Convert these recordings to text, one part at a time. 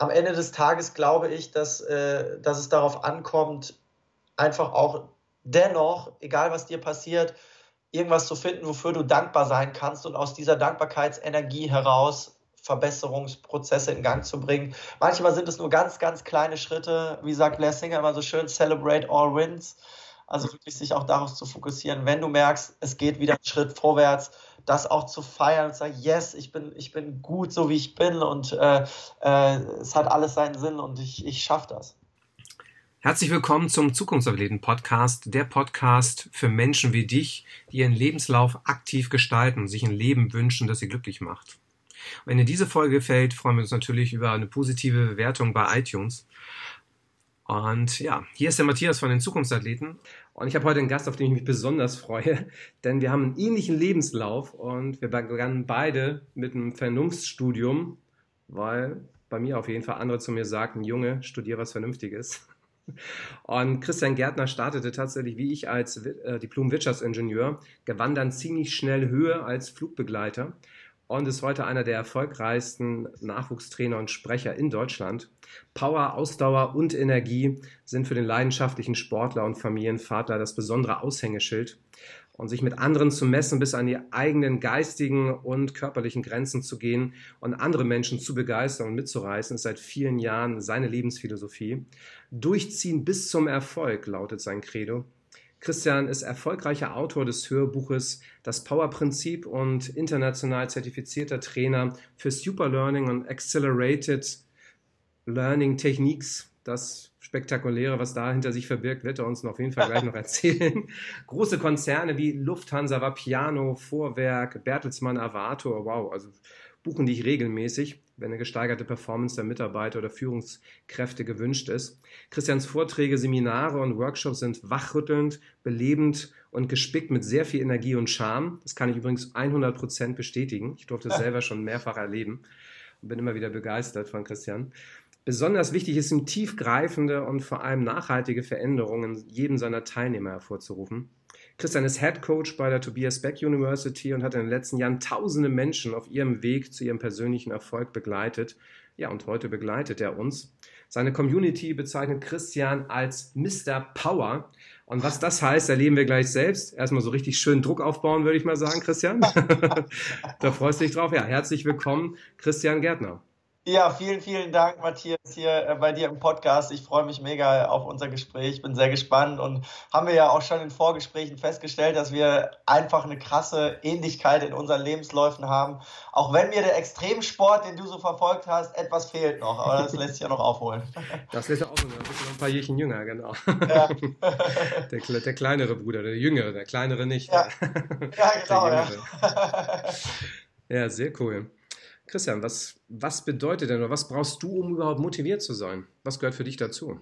am Ende des Tages glaube ich, dass, äh, dass es darauf ankommt, einfach auch dennoch, egal was dir passiert, irgendwas zu finden, wofür du dankbar sein kannst und aus dieser Dankbarkeitsenergie heraus Verbesserungsprozesse in Gang zu bringen. Manchmal sind es nur ganz, ganz kleine Schritte. Wie sagt Blair Singer immer so schön, celebrate all wins. Also wirklich sich auch darauf zu fokussieren, wenn du merkst, es geht wieder einen Schritt vorwärts, das auch zu feiern und zu sagen, yes, ich bin, ich bin gut, so wie ich bin und äh, äh, es hat alles seinen Sinn und ich, ich schaffe das. Herzlich willkommen zum Zukunftsathleten Podcast, der Podcast für Menschen wie dich, die ihren Lebenslauf aktiv gestalten und sich ein Leben wünschen, das sie glücklich macht. wenn dir diese Folge gefällt, freuen wir uns natürlich über eine positive Bewertung bei iTunes. Und ja, hier ist der Matthias von den Zukunftsathleten. Und ich habe heute einen Gast, auf den ich mich besonders freue, denn wir haben einen ähnlichen Lebenslauf und wir begannen beide mit einem Vernunftsstudium, weil bei mir auf jeden Fall andere zu mir sagten, Junge, studier was Vernünftiges. Und Christian Gärtner startete tatsächlich wie ich als äh, Diplom-Wirtschaftsingenieur, gewann dann ziemlich schnell Höhe als Flugbegleiter und ist heute einer der erfolgreichsten Nachwuchstrainer und Sprecher in Deutschland. Power, Ausdauer und Energie sind für den leidenschaftlichen Sportler und Familienvater das besondere Aushängeschild und sich mit anderen zu messen, bis an die eigenen geistigen und körperlichen Grenzen zu gehen und andere Menschen zu begeistern und mitzureißen, ist seit vielen Jahren seine Lebensphilosophie. Durchziehen bis zum Erfolg lautet sein Credo. Christian ist erfolgreicher Autor des Hörbuches Das Power-Prinzip und international zertifizierter Trainer für Superlearning und Accelerated Learning Techniques. Das Spektakuläre, was dahinter sich verbirgt, wird er uns auf jeden Fall gleich noch erzählen. Große Konzerne wie Lufthansa, Vapiano, Vorwerk, Bertelsmann, Avato, wow, also buchen dich regelmäßig, wenn eine gesteigerte Performance der Mitarbeiter oder Führungskräfte gewünscht ist. Christians Vorträge, Seminare und Workshops sind wachrüttelnd, belebend und gespickt mit sehr viel Energie und Charme. Das kann ich übrigens 100 Prozent bestätigen. Ich durfte es selber schon mehrfach erleben und bin immer wieder begeistert von Christian. Besonders wichtig ist ihm tiefgreifende und vor allem nachhaltige Veränderungen jedem seiner Teilnehmer hervorzurufen. Christian ist Head Coach bei der Tobias Beck University und hat in den letzten Jahren tausende Menschen auf ihrem Weg zu ihrem persönlichen Erfolg begleitet. Ja, und heute begleitet er uns. Seine Community bezeichnet Christian als Mr. Power. Und was das heißt, erleben wir gleich selbst. Erstmal so richtig schön Druck aufbauen, würde ich mal sagen, Christian. da freust du dich drauf. Ja, herzlich willkommen, Christian Gärtner. Ja, vielen, vielen Dank, Matthias, hier äh, bei dir im Podcast. Ich freue mich mega auf unser Gespräch, bin sehr gespannt und haben wir ja auch schon in Vorgesprächen festgestellt, dass wir einfach eine krasse Ähnlichkeit in unseren Lebensläufen haben. Auch wenn mir der Extremsport, den du so verfolgt hast, etwas fehlt noch, aber das lässt sich ja noch aufholen. Das lässt sich auch noch, ein paar Jährchen jünger, genau. Ja. Der, der, kleinere Bruder, der jüngere, der kleinere nicht. Ja, ja genau. Ja. ja, sehr cool. Christian, was, was bedeutet denn oder was brauchst du, um überhaupt motiviert zu sein? Was gehört für dich dazu?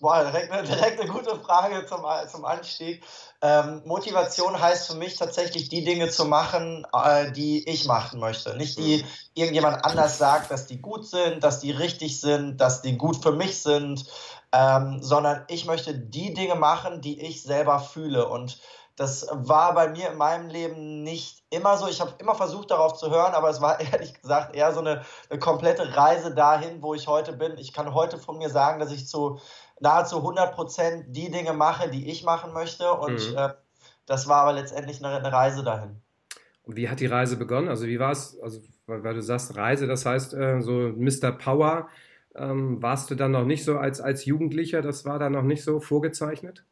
Boah, direkt, direkt eine gute Frage zum, zum Anstieg. Ähm, Motivation heißt für mich tatsächlich, die Dinge zu machen, äh, die ich machen möchte. Nicht die irgendjemand anders sagt, dass die gut sind, dass die richtig sind, dass die gut für mich sind, ähm, sondern ich möchte die Dinge machen, die ich selber fühle. Und das war bei mir in meinem Leben nicht immer so. Ich habe immer versucht, darauf zu hören, aber es war ehrlich gesagt eher so eine, eine, komplette Reise dahin, wo ich heute bin. Ich kann heute von mir sagen, dass ich zu nahezu 100 Prozent die Dinge mache, die ich machen möchte. Und mhm. äh, das war aber letztendlich eine, eine, Reise dahin. Und wie hat die Reise begonnen? Also wie war es? Also weil, weil, du sagst Reise, das heißt äh, so Mr. Power. Ähm, warst du dann noch nicht so als, als Jugendlicher, das war da noch nicht so vorgezeichnet?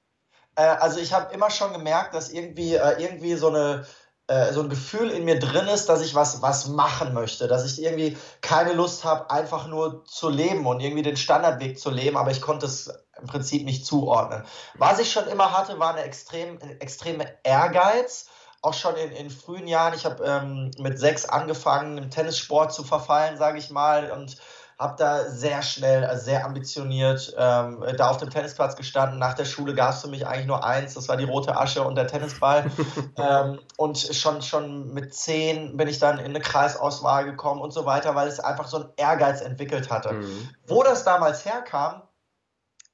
Äh, also ich habe immer schon gemerkt, dass irgendwie, äh, irgendwie so eine äh, so ein Gefühl in mir drin ist, dass ich was, was machen möchte, dass ich irgendwie keine Lust habe, einfach nur zu leben und irgendwie den Standardweg zu leben, aber ich konnte es im Prinzip nicht zuordnen. Was ich schon immer hatte, war eine extrem, extreme Ehrgeiz, auch schon in, in frühen Jahren. Ich habe ähm, mit sechs angefangen, im Tennissport zu verfallen, sage ich mal, und habe da sehr schnell, also sehr ambitioniert ähm, da auf dem Tennisplatz gestanden. Nach der Schule gab es für mich eigentlich nur eins, das war die rote Asche und der Tennisball. ähm, und schon, schon mit zehn bin ich dann in eine Kreisauswahl gekommen und so weiter, weil es einfach so einen Ehrgeiz entwickelt hatte. Mhm. Wo das damals herkam,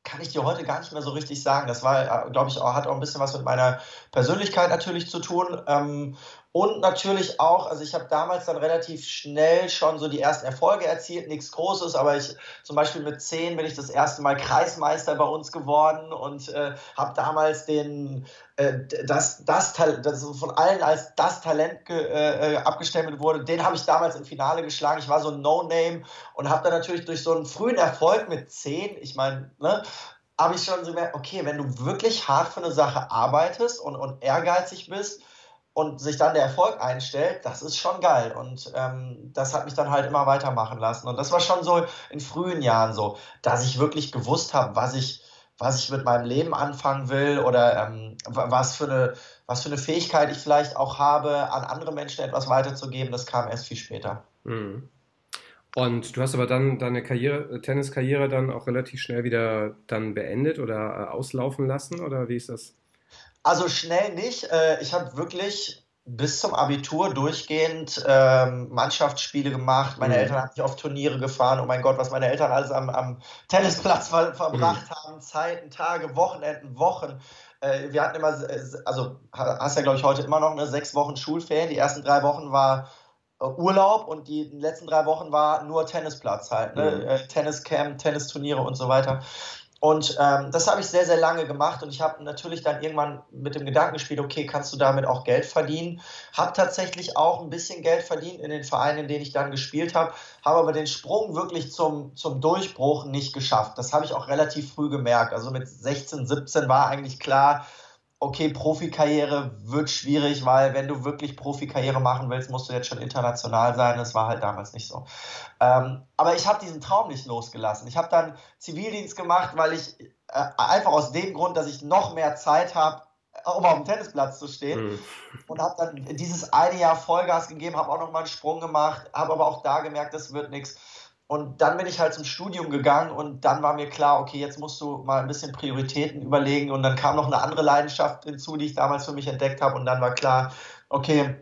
kann ich dir heute gar nicht mehr so richtig sagen. Das war, äh, glaube ich, auch, hat auch ein bisschen was mit meiner Persönlichkeit natürlich zu tun. Ähm, Und natürlich auch, also ich habe damals dann relativ schnell schon so die ersten Erfolge erzielt, nichts Großes, aber ich zum Beispiel mit zehn bin ich das erste Mal Kreismeister bei uns geworden und äh, habe damals den, äh, das, das, das von allen als das Talent äh, äh, abgestempelt wurde, den habe ich damals im Finale geschlagen. Ich war so ein No-Name und habe dann natürlich durch so einen frühen Erfolg mit zehn, ich meine, ne, habe ich schon so gemerkt, okay, wenn du wirklich hart für eine Sache arbeitest und, und ehrgeizig bist, und sich dann der Erfolg einstellt, das ist schon geil. Und ähm, das hat mich dann halt immer weitermachen lassen. Und das war schon so in frühen Jahren so, dass ich wirklich gewusst habe, was ich, was ich mit meinem Leben anfangen will oder ähm, was, für eine, was für eine Fähigkeit ich vielleicht auch habe, an andere Menschen etwas weiterzugeben. Das kam erst viel später. Mhm. Und du hast aber dann deine Karriere, Tenniskarriere dann auch relativ schnell wieder dann beendet oder äh, auslaufen lassen oder wie ist das? Also schnell nicht. Äh, ich habe wirklich bis zum Abitur durchgehend ähm, Mannschaftsspiele gemacht. Meine mhm. Eltern haben mich auf Turniere gefahren. Oh mein Gott, was meine Eltern alles am, am Tennisplatz ver verbracht mhm. haben. Zeiten, Tage, Wochenenden, Wochen. Äh, wir hatten immer, also hast ja glaube ich heute immer noch eine sechs Wochen Schulferien. Die ersten drei Wochen war äh, Urlaub und die letzten drei Wochen war nur Tennisplatz halt. Ne? Mhm. Äh, Tenniscamp, Tennisturniere und so weiter. Und ähm, das habe ich sehr, sehr lange gemacht und ich habe natürlich dann irgendwann mit dem Gedanken gespielt, okay, kannst du damit auch Geld verdienen? Habe tatsächlich auch ein bisschen Geld verdient in den Vereinen, in denen ich dann gespielt habe, habe aber den Sprung wirklich zum, zum Durchbruch nicht geschafft. Das habe ich auch relativ früh gemerkt. Also mit 16, 17 war eigentlich klar, okay, Profikarriere wird schwierig, weil wenn du wirklich Profikarriere machen willst, musst du jetzt schon international sein. Das war halt damals nicht so. Ähm, aber ich habe diesen Traum nicht losgelassen. Ich habe dann Zivildienst gemacht, weil ich äh, einfach aus dem Grund, dass ich noch mehr Zeit habe, um auf dem Tennisplatz zu stehen. Mhm. Und habe dann dieses eine Jahr Vollgas gegeben, habe auch noch mal einen Sprung gemacht, habe aber auch da gemerkt, das wird nichts. Und dann bin ich halt zum Studium gegangen und dann war mir klar, okay, jetzt musst du mal ein bisschen Prioritäten überlegen. Und dann kam noch eine andere Leidenschaft hinzu, die ich damals für mich entdeckt habe. Und dann war klar, okay,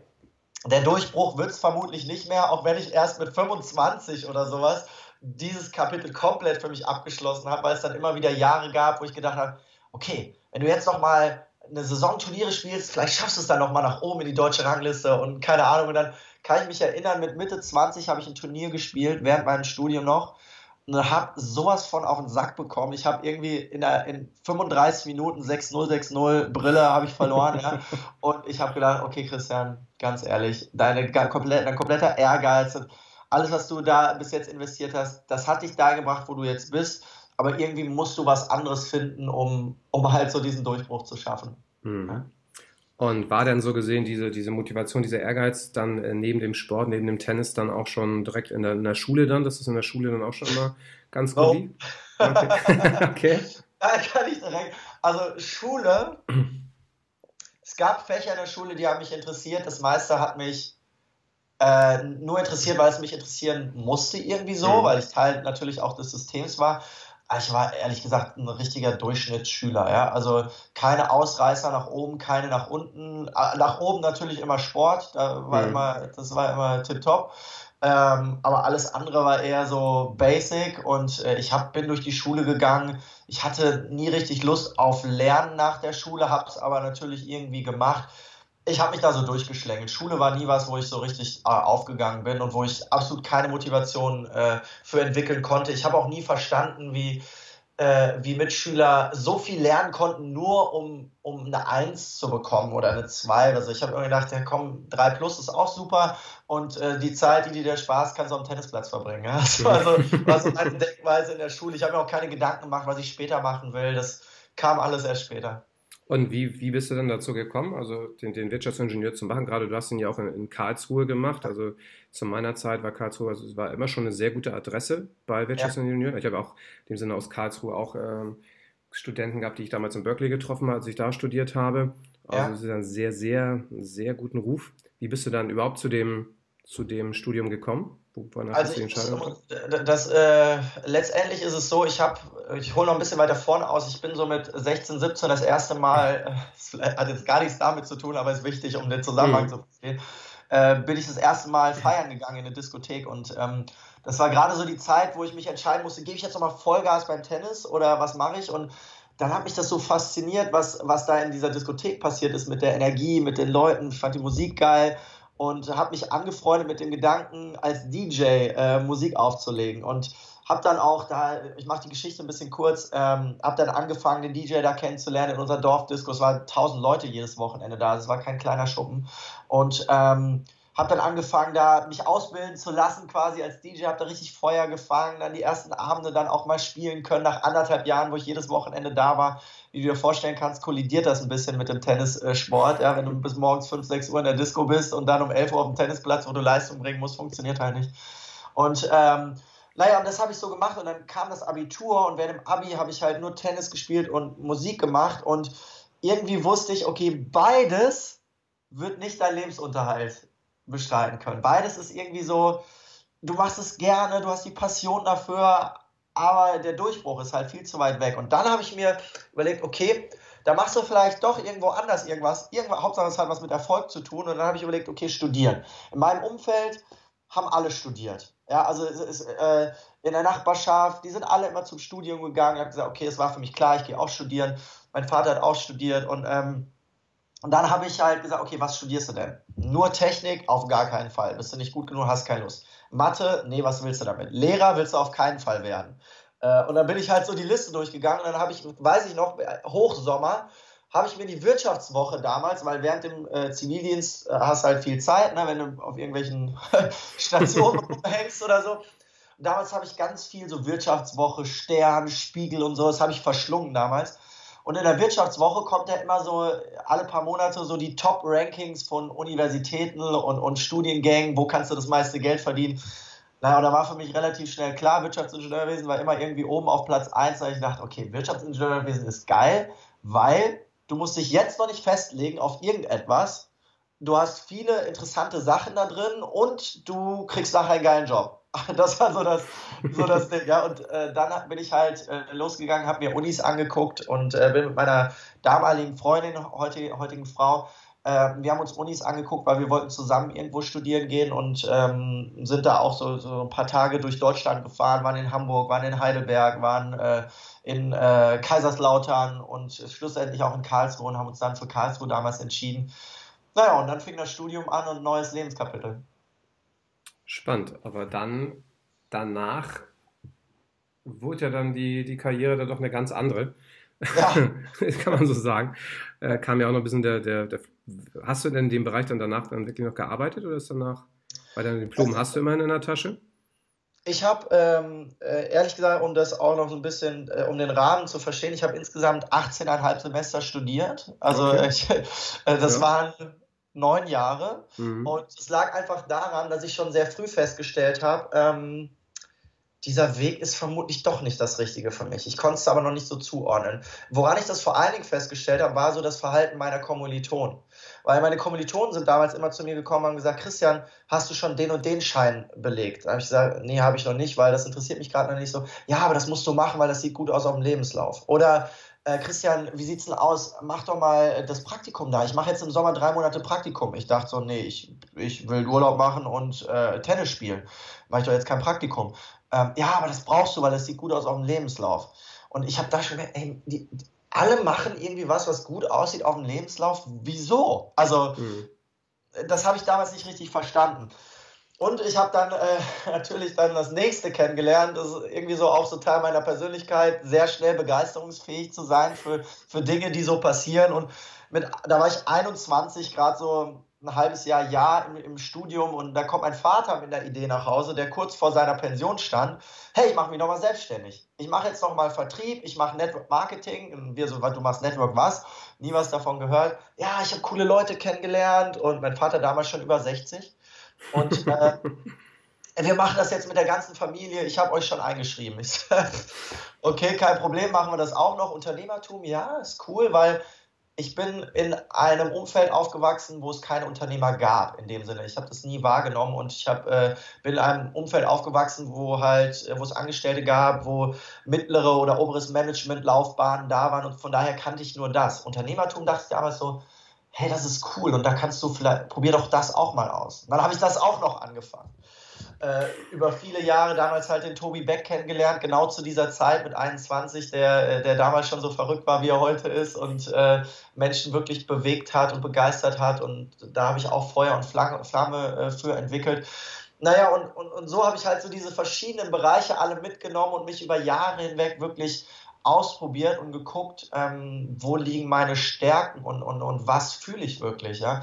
der Durchbruch wird es vermutlich nicht mehr, auch wenn ich erst mit 25 oder sowas dieses Kapitel komplett für mich abgeschlossen habe, weil es dann immer wieder Jahre gab, wo ich gedacht habe, okay, wenn du jetzt noch mal eine Saison Turniere spielst, vielleicht schaffst du es dann noch mal nach oben in die deutsche Rangliste und keine Ahnung und dann kann ich mich erinnern, mit Mitte 20 habe ich ein Turnier gespielt, während meinem Studium noch. Und habe sowas von auf den Sack bekommen. Ich habe irgendwie in, der, in 35 Minuten 6-0, 6-0 Brille habe ich verloren. ja. Und ich habe gedacht, okay, Christian, ganz ehrlich, deine, komplett, dein kompletter Ehrgeiz, alles, was du da bis jetzt investiert hast, das hat dich da gebracht, wo du jetzt bist. Aber irgendwie musst du was anderes finden, um, um halt so diesen Durchbruch zu schaffen. Mhm. Ja? Und war dann so gesehen diese, diese Motivation, dieser Ehrgeiz dann äh, neben dem Sport, neben dem Tennis dann auch schon direkt in der, in der Schule dann? Das ist in der Schule dann auch schon mal ganz gut. Oh. Okay. okay. Kann ich direkt. Also Schule, es gab Fächer in der Schule, die haben mich interessiert. Das meiste hat mich äh, nur interessiert, weil es mich interessieren musste irgendwie so, mhm. weil ich Teil natürlich auch des Systems war. Ah, ich war ehrlich gesagt ein richtiger Durchschnittsschüler, ja. Also keine Ausreißer nach oben, keine nach unten. Nach oben natürlich immer Sport, da war mhm. immer, das war immer tipptopp. Ähm, aber alles andere war eher so basic und äh, ich hab, bin durch die Schule gegangen. Ich hatte nie richtig Lust auf Lernen nach der Schule, habe es aber natürlich irgendwie gemacht ich habe mich da so durchgeschlängelt. Schule war nie was, wo ich so richtig äh, aufgegangen bin und wo ich absolut keine Motivation äh, für entwickeln konnte. Ich habe auch nie verstanden, wie, äh, wie Mitschüler so viel lernen konnten, nur um, um eine Eins zu bekommen oder eine Zwei. Also ich habe immer gedacht, ja komm, 3 plus ist auch super und äh, die Zeit, die dir der Spaß, kannst du am Tennisplatz verbringen. Ja? Das war so, war so meine Denkweise in der Schule. Ich habe mir auch keine Gedanken gemacht, was ich später machen will. Das kam alles erst später. Und wie, wie bist du dann dazu gekommen, also den, den Wirtschaftsingenieur zu machen? Gerade du hast ihn ja auch in, in Karlsruhe gemacht. Also zu meiner Zeit war Karlsruhe, also es war immer schon eine sehr gute Adresse bei Wirtschaftsingenieuren. Ja. Ich habe auch in dem Sinne aus Karlsruhe auch ähm, Studenten gehabt, die ich damals in Berkeley getroffen habe, als ich da studiert habe. Also es ist ein sehr, sehr, sehr guten Ruf. Wie bist du dann überhaupt zu dem, zu dem Studium gekommen? Also ich, das, äh, letztendlich ist es so, ich habe, ich hole noch ein bisschen weiter vorne aus, ich bin so mit 16, 17 das erste Mal, es hat jetzt gar nichts damit zu tun, aber ist wichtig, um den Zusammenhang mhm. zu verstehen, äh, bin ich das erste Mal feiern gegangen in eine Diskothek und ähm, das war gerade so die Zeit, wo ich mich entscheiden musste, gebe ich jetzt nochmal Vollgas beim Tennis oder was mache ich? Und dann hat mich das so fasziniert, was, was da in dieser Diskothek passiert ist mit der Energie, mit den Leuten. Ich fand die Musik geil und habe mich angefreundet mit dem Gedanken, als DJ äh, Musik aufzulegen. Und habe dann auch da, ich mache die Geschichte ein bisschen kurz, ähm, habe dann angefangen, den DJ da kennenzulernen in unserer Dorfdisco. Es waren tausend Leute jedes Wochenende da, es war kein kleiner Schuppen. Und ähm, habe dann angefangen, da mich ausbilden zu lassen, quasi als DJ, habe da richtig Feuer gefangen, dann die ersten Abende dann auch mal spielen können, nach anderthalb Jahren, wo ich jedes Wochenende da war. Wie du dir vorstellen kannst, kollidiert das ein bisschen mit dem Tennissport. Ja, wenn du bis morgens 5, 6 Uhr in der Disco bist und dann um 11 Uhr auf dem Tennisplatz, wo du Leistung bringen musst, funktioniert halt nicht. Und ähm, naja, und das habe ich so gemacht und dann kam das Abitur und während dem Abi habe ich halt nur Tennis gespielt und Musik gemacht und irgendwie wusste ich, okay, beides wird nicht dein Lebensunterhalt bestreiten können. Beides ist irgendwie so, du machst es gerne, du hast die Passion dafür, aber der Durchbruch ist halt viel zu weit weg. Und dann habe ich mir überlegt, okay, da machst du vielleicht doch irgendwo anders irgendwas. Irgendwas, Hauptsache es hat was mit Erfolg zu tun. Und dann habe ich überlegt, okay, studieren. In meinem Umfeld haben alle studiert. Ja, also ist, äh, in der Nachbarschaft, die sind alle immer zum Studium gegangen. Ich habe gesagt, okay, es war für mich klar, ich gehe auch studieren. Mein Vater hat auch studiert und ähm, und dann habe ich halt gesagt, okay, was studierst du denn? Nur Technik? Auf gar keinen Fall. Bist du nicht gut genug, hast keine Lust. Mathe? Nee, was willst du damit? Lehrer willst du auf keinen Fall werden. Äh, und dann bin ich halt so die Liste durchgegangen und dann habe ich, weiß ich noch, Hochsommer, habe ich mir die Wirtschaftswoche damals, weil während dem äh, Zivildienst äh, hast halt viel Zeit, ne, wenn du auf irgendwelchen Stationen hängst oder so. Damals habe ich ganz viel so Wirtschaftswoche, Stern, Spiegel und so, das habe ich verschlungen damals. Und in der Wirtschaftswoche kommt ja immer so alle paar Monate so die Top-Rankings von Universitäten und, und Studiengängen, wo kannst du das meiste Geld verdienen. Naja, und da war für mich relativ schnell klar, Wirtschaftsingenieurwesen war immer irgendwie oben auf Platz 1, weil ich dachte, okay, Wirtschaftsingenieurwesen ist geil, weil du musst dich jetzt noch nicht festlegen auf irgendetwas. Du hast viele interessante Sachen da drin und du kriegst nachher einen geilen Job. Das war so das, so das Ding, ja. Und äh, dann bin ich halt äh, losgegangen, habe mir Unis angeguckt und äh, bin mit meiner damaligen Freundin, heutige, heutigen Frau, äh, wir haben uns Unis angeguckt, weil wir wollten zusammen irgendwo studieren gehen und ähm, sind da auch so, so ein paar Tage durch Deutschland gefahren, waren in Hamburg, waren in Heidelberg, waren äh, in äh, Kaiserslautern und schlussendlich auch in Karlsruhe und haben uns dann für Karlsruhe damals entschieden. Naja, und dann fing das Studium an und ein neues Lebenskapitel. Spannend, aber dann danach wurde ja dann die, die Karriere da doch eine ganz andere. Ja. kann man so sagen. Äh, kam ja auch noch ein bisschen der, der, der, Hast du denn in dem Bereich dann danach dann wirklich noch gearbeitet oder ist danach, bei deinem Diplom also, hast du immerhin in der Tasche? Ich habe, ähm, äh, ehrlich gesagt, um das auch noch so ein bisschen, äh, um den Rahmen zu verstehen, ich habe insgesamt 18,5 Semester studiert. Also okay. ich, äh, das ja. waren neun Jahre. Mhm. Und es lag einfach daran, dass ich schon sehr früh festgestellt habe, ähm, dieser Weg ist vermutlich doch nicht das Richtige für mich. Ich konnte es aber noch nicht so zuordnen. Woran ich das vor allen Dingen festgestellt habe, war so das Verhalten meiner Kommilitonen. Weil meine Kommilitonen sind damals immer zu mir gekommen und haben gesagt, Christian, hast du schon den und den Schein belegt? Da habe ich gesagt, nee, habe ich noch nicht, weil das interessiert mich gerade noch nicht so. Ja, aber das musst du machen, weil das sieht gut aus auf dem Lebenslauf. Oder äh, Christian, wie sieht's denn aus? Mach doch mal das Praktikum da. Ich mache jetzt im Sommer drei Monate Praktikum. Ich dachte so, nee, ich, ich will Urlaub machen und äh, Tennis spielen. Mache ich doch jetzt kein Praktikum. Ähm, ja, aber das brauchst du, weil das sieht gut aus auf dem Lebenslauf. Und ich habe da schon gedacht, ey, die, die, alle machen irgendwie was, was gut aussieht auf dem Lebenslauf. Wieso? Also, mhm. das habe ich damals nicht richtig verstanden. Und ich habe dann äh, natürlich dann das nächste kennengelernt. Das ist irgendwie so auch so Teil meiner Persönlichkeit, sehr schnell begeisterungsfähig zu sein für, für Dinge, die so passieren. Und mit, da war ich 21, gerade so ein halbes Jahr, Jahr im, im, Studium und da kommt mein Vater mit der Idee nach Hause, der kurz vor seiner Pension stand. Hey, ich mache mich nochmal selbstständig. Ich mache jetzt nochmal Vertrieb, ich mache Network Marketing. Und wir so, du machst Network was? Nie was davon gehört. Ja, ich habe coole Leute kennengelernt und mein Vater damals schon über 60. Und äh, wir machen das jetzt mit der ganzen Familie. Ich habe euch schon eingeschrieben. Ich sag, okay, kein Problem, machen wir das auch noch. Unternehmertum, ja, ist cool, weil ich bin in einem Umfeld aufgewachsen, wo es keine Unternehmer gab, in dem Sinne. Ich habe das nie wahrgenommen und ich hab, äh, bin in einem Umfeld aufgewachsen, wo halt, wo es Angestellte gab, wo mittlere oder oberes Management-Laufbahnen da waren und von daher kannte ich nur das. Unternehmertum dachte ich damals so, hey, das ist cool und da kannst du vielleicht, probier doch das auch mal aus. Und dann habe ich das auch noch angefangen. äh, über viele Jahre damals halt den Tobi Beck kennengelernt, genau zu dieser Zeit mit 21, der, äh, der damals schon so verrückt war, wie er heute ist und äh, Menschen wirklich bewegt hat und begeistert hat. Und da habe ich auch Feuer und Flamme, äh, für entwickelt. Naja, und, und, und so habe ich halt so diese verschiedenen Bereiche alle mitgenommen und mich über Jahre hinweg wirklich ausprobiert und geguckt, ähm, wo liegen meine Stärken und, und, und was fühle ich wirklich. Ja?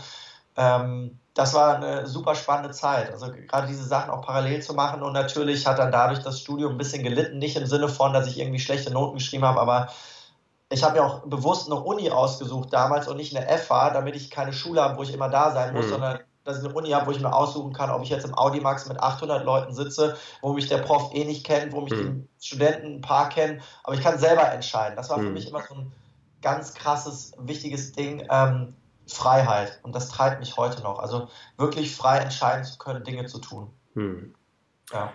Ähm, das war eine super spannende Zeit. Also gerade diese Sachen auch parallel zu machen und natürlich hat dann dadurch das Studium ein bisschen gelitten, nicht im Sinne von, dass ich irgendwie schlechte Noten geschrieben habe, aber ich habe mir auch bewusst eine Uni ausgesucht damals und nicht eine FH, damit ich keine Schule habe, wo ich immer da sein muss, mhm. sondern dass ich eine Uni habe, wo ich mir aussuchen kann, ob ich jetzt im Audimax mit 800 Leuten sitze, wo mich der Prof eh nicht kennt, wo mich mhm. die Studenten ein paar kennen, aber ich kann selber entscheiden. Das war für mhm. mich immer so ein ganz krasses, wichtiges Ding. Ähm, Freiheit. Und das treibt mich heute noch. Also wirklich frei entscheiden zu können, Dinge zu tun. Hm. Ja.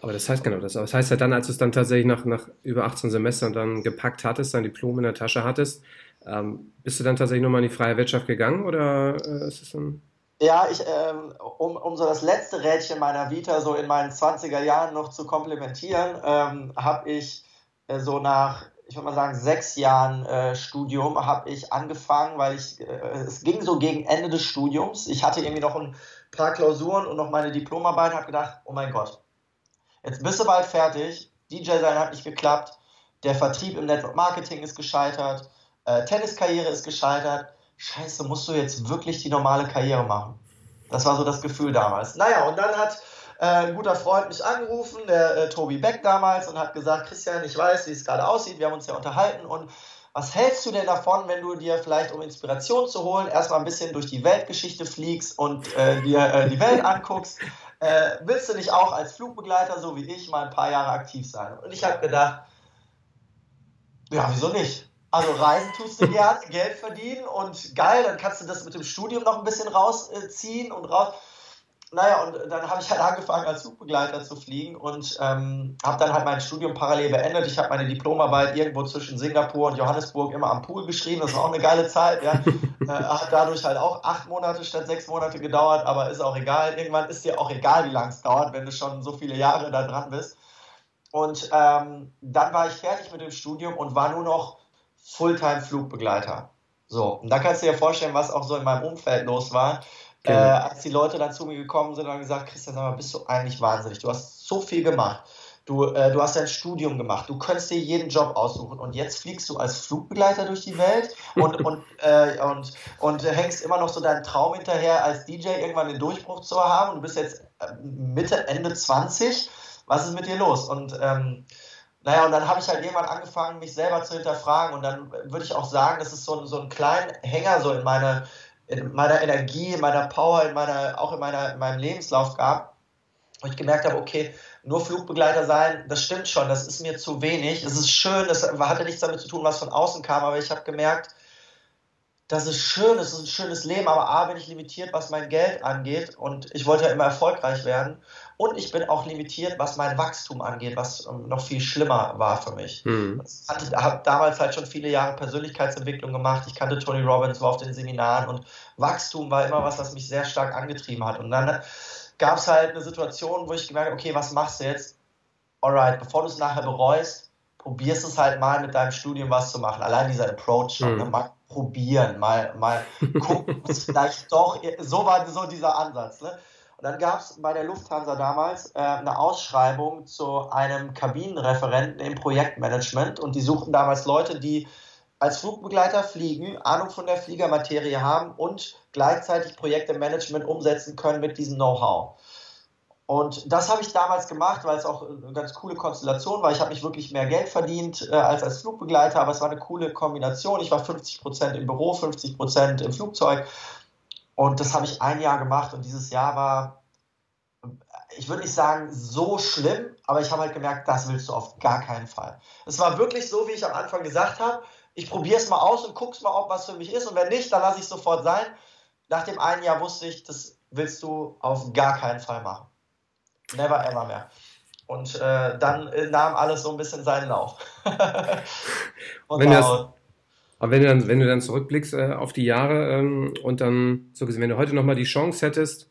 Aber das heißt genau das. Aber das heißt ja dann, als du es dann tatsächlich nach, nach über 18 Semestern dann gepackt hattest, dein Diplom in der Tasche hattest, ähm, bist du dann tatsächlich nochmal in die freie Wirtschaft gegangen oder äh, ist es dann. Ja, ich, ähm, um, um so das letzte Rädchen meiner Vita so in meinen 20er Jahren noch zu komplementieren, ähm, habe ich äh, so nach ich würde mal sagen, sechs Jahren äh, Studium habe ich angefangen, weil ich, äh, es ging so gegen Ende des Studiums. Ich hatte irgendwie noch ein paar Klausuren und noch meine Diplomarbeit und habe gedacht, oh mein Gott, jetzt bist du bald fertig, DJ sein hat nicht geklappt, der Vertrieb im Network Marketing ist gescheitert, äh, Tenniskarriere ist gescheitert. Scheiße, musst du jetzt wirklich die normale Karriere machen? Das war so das Gefühl damals. Naja, und dann hat äh, ein guter Freund mich angerufen, der äh, Tobi Beck damals, und hat gesagt, Christian, ich weiß, wie es gerade aussieht, wir haben uns ja unterhalten und was hältst du denn davon, wenn du dir vielleicht, um Inspiration zu holen, erstmal ein bisschen durch die Weltgeschichte fliegst und äh, dir äh, die Welt anguckst? Äh, willst du nicht auch als Flugbegleiter, so wie ich, mal ein paar Jahre aktiv sein? Und ich habe gedacht, ja, wieso nicht? Also reisen tust du gerne, Geld verdienen und geil, dann kannst du das mit dem Studium noch ein bisschen rausziehen und raus. Naja, und dann habe ich halt angefangen, als Zugbegleiter zu fliegen und ähm, habe dann halt mein Studium parallel beendet. Ich habe meine Diplomarbeit irgendwo zwischen Singapur und Johannesburg immer am Pool geschrieben. Das war auch eine geile Zeit. Ja. äh, hat dadurch halt auch acht Monate statt sechs Monate gedauert, aber ist auch egal. Irgendwann ist dir auch egal, wie lange es dauert, wenn du schon so viele Jahre da dran bist. Und ähm, dann war ich fertig mit dem Studium und war nur noch Fulltime-Flugbegleiter. So, und da kannst du dir vorstellen, was auch so in meinem Umfeld los war. Genau. Äh, als die Leute dann zu mir gekommen sind und gesagt, Christian, sag mal, bist du eigentlich wahnsinnig? Du hast so viel gemacht. Du, äh, du hast dein Studium gemacht, du könntest dir jeden Job aussuchen und jetzt fliegst du als Flugbegleiter durch die Welt und, und, äh, und, und hängst immer noch so deinen Traum hinterher, als DJ irgendwann den Durchbruch zu haben du bist jetzt äh, Mitte, Ende 20. Was ist mit dir los? Und ähm, naja, und dann habe ich halt irgendwann angefangen, mich selber zu hinterfragen und dann würde ich auch sagen, das ist so, so ein kleiner Hänger so in meine, in meiner Energie, in meiner Power, in meiner, auch in, meiner, in meinem Lebenslauf gab, wo ich gemerkt habe, okay, nur Flugbegleiter sein, das stimmt schon, das ist mir zu wenig. Es ist schön, das hatte nichts damit zu tun, was von außen kam, aber ich habe gemerkt, das ist schön, es ist ein schönes Leben, aber A, bin ich limitiert, was mein Geld angeht und ich wollte ja immer erfolgreich werden. Und ich bin auch limitiert, was mein Wachstum angeht, was ähm, noch viel schlimmer war für mich. Mhm. Ich habe damals halt schon viele Jahre Persönlichkeitsentwicklung gemacht. Ich kannte Tony Robbins, war auf den Seminaren und Wachstum war immer was, was mich sehr stark angetrieben hat. Und dann gab es halt eine Situation, wo ich gemerkt habe, okay, was machst du jetzt? Alright, bevor du es nachher bereust, probierst es halt mal mit deinem Studium was zu machen. Allein dieser Approach schon, mhm. mal probieren, mal, mal gucken, was vielleicht doch, so war so dieser Ansatz. Ne? Und dann gab es bei der Lufthansa damals äh, eine Ausschreibung zu einem Kabinenreferenten im Projektmanagement und die suchten damals Leute, die als Flugbegleiter fliegen, Ahnung von der Fliegermaterie haben und gleichzeitig Projekte im Management umsetzen können mit diesem Know-how. Und das habe ich damals gemacht, weil es auch eine ganz coole Konstellation war. Ich habe nicht wirklich mehr Geld verdient äh, als als Flugbegleiter, aber es war eine coole Kombination. Ich war 50 Prozent im Büro, 50 Prozent im Flugzeug und das habe ich ein Jahr gemacht und dieses Jahr war, ich würde nicht sagen so schlimm, aber ich habe halt gemerkt, das willst du auf gar keinen Fall. Es war wirklich so, wie ich am Anfang gesagt habe, ich probiere es mal aus und guck's mal, ob was für mich ist und wenn nicht, dann lasse ich es sofort sein. Nach dem einen Jahr wusste ich, das willst du auf gar keinen Fall machen. Never ever mehr. Und äh, dann äh, nahm alles so ein bisschen seinen Lauf. und wenn, das, aber wenn du dann, wenn du dann zurückblickst äh, auf die Jahre ähm, und dann, so gesehen, wenn du heute nochmal die Chance hättest,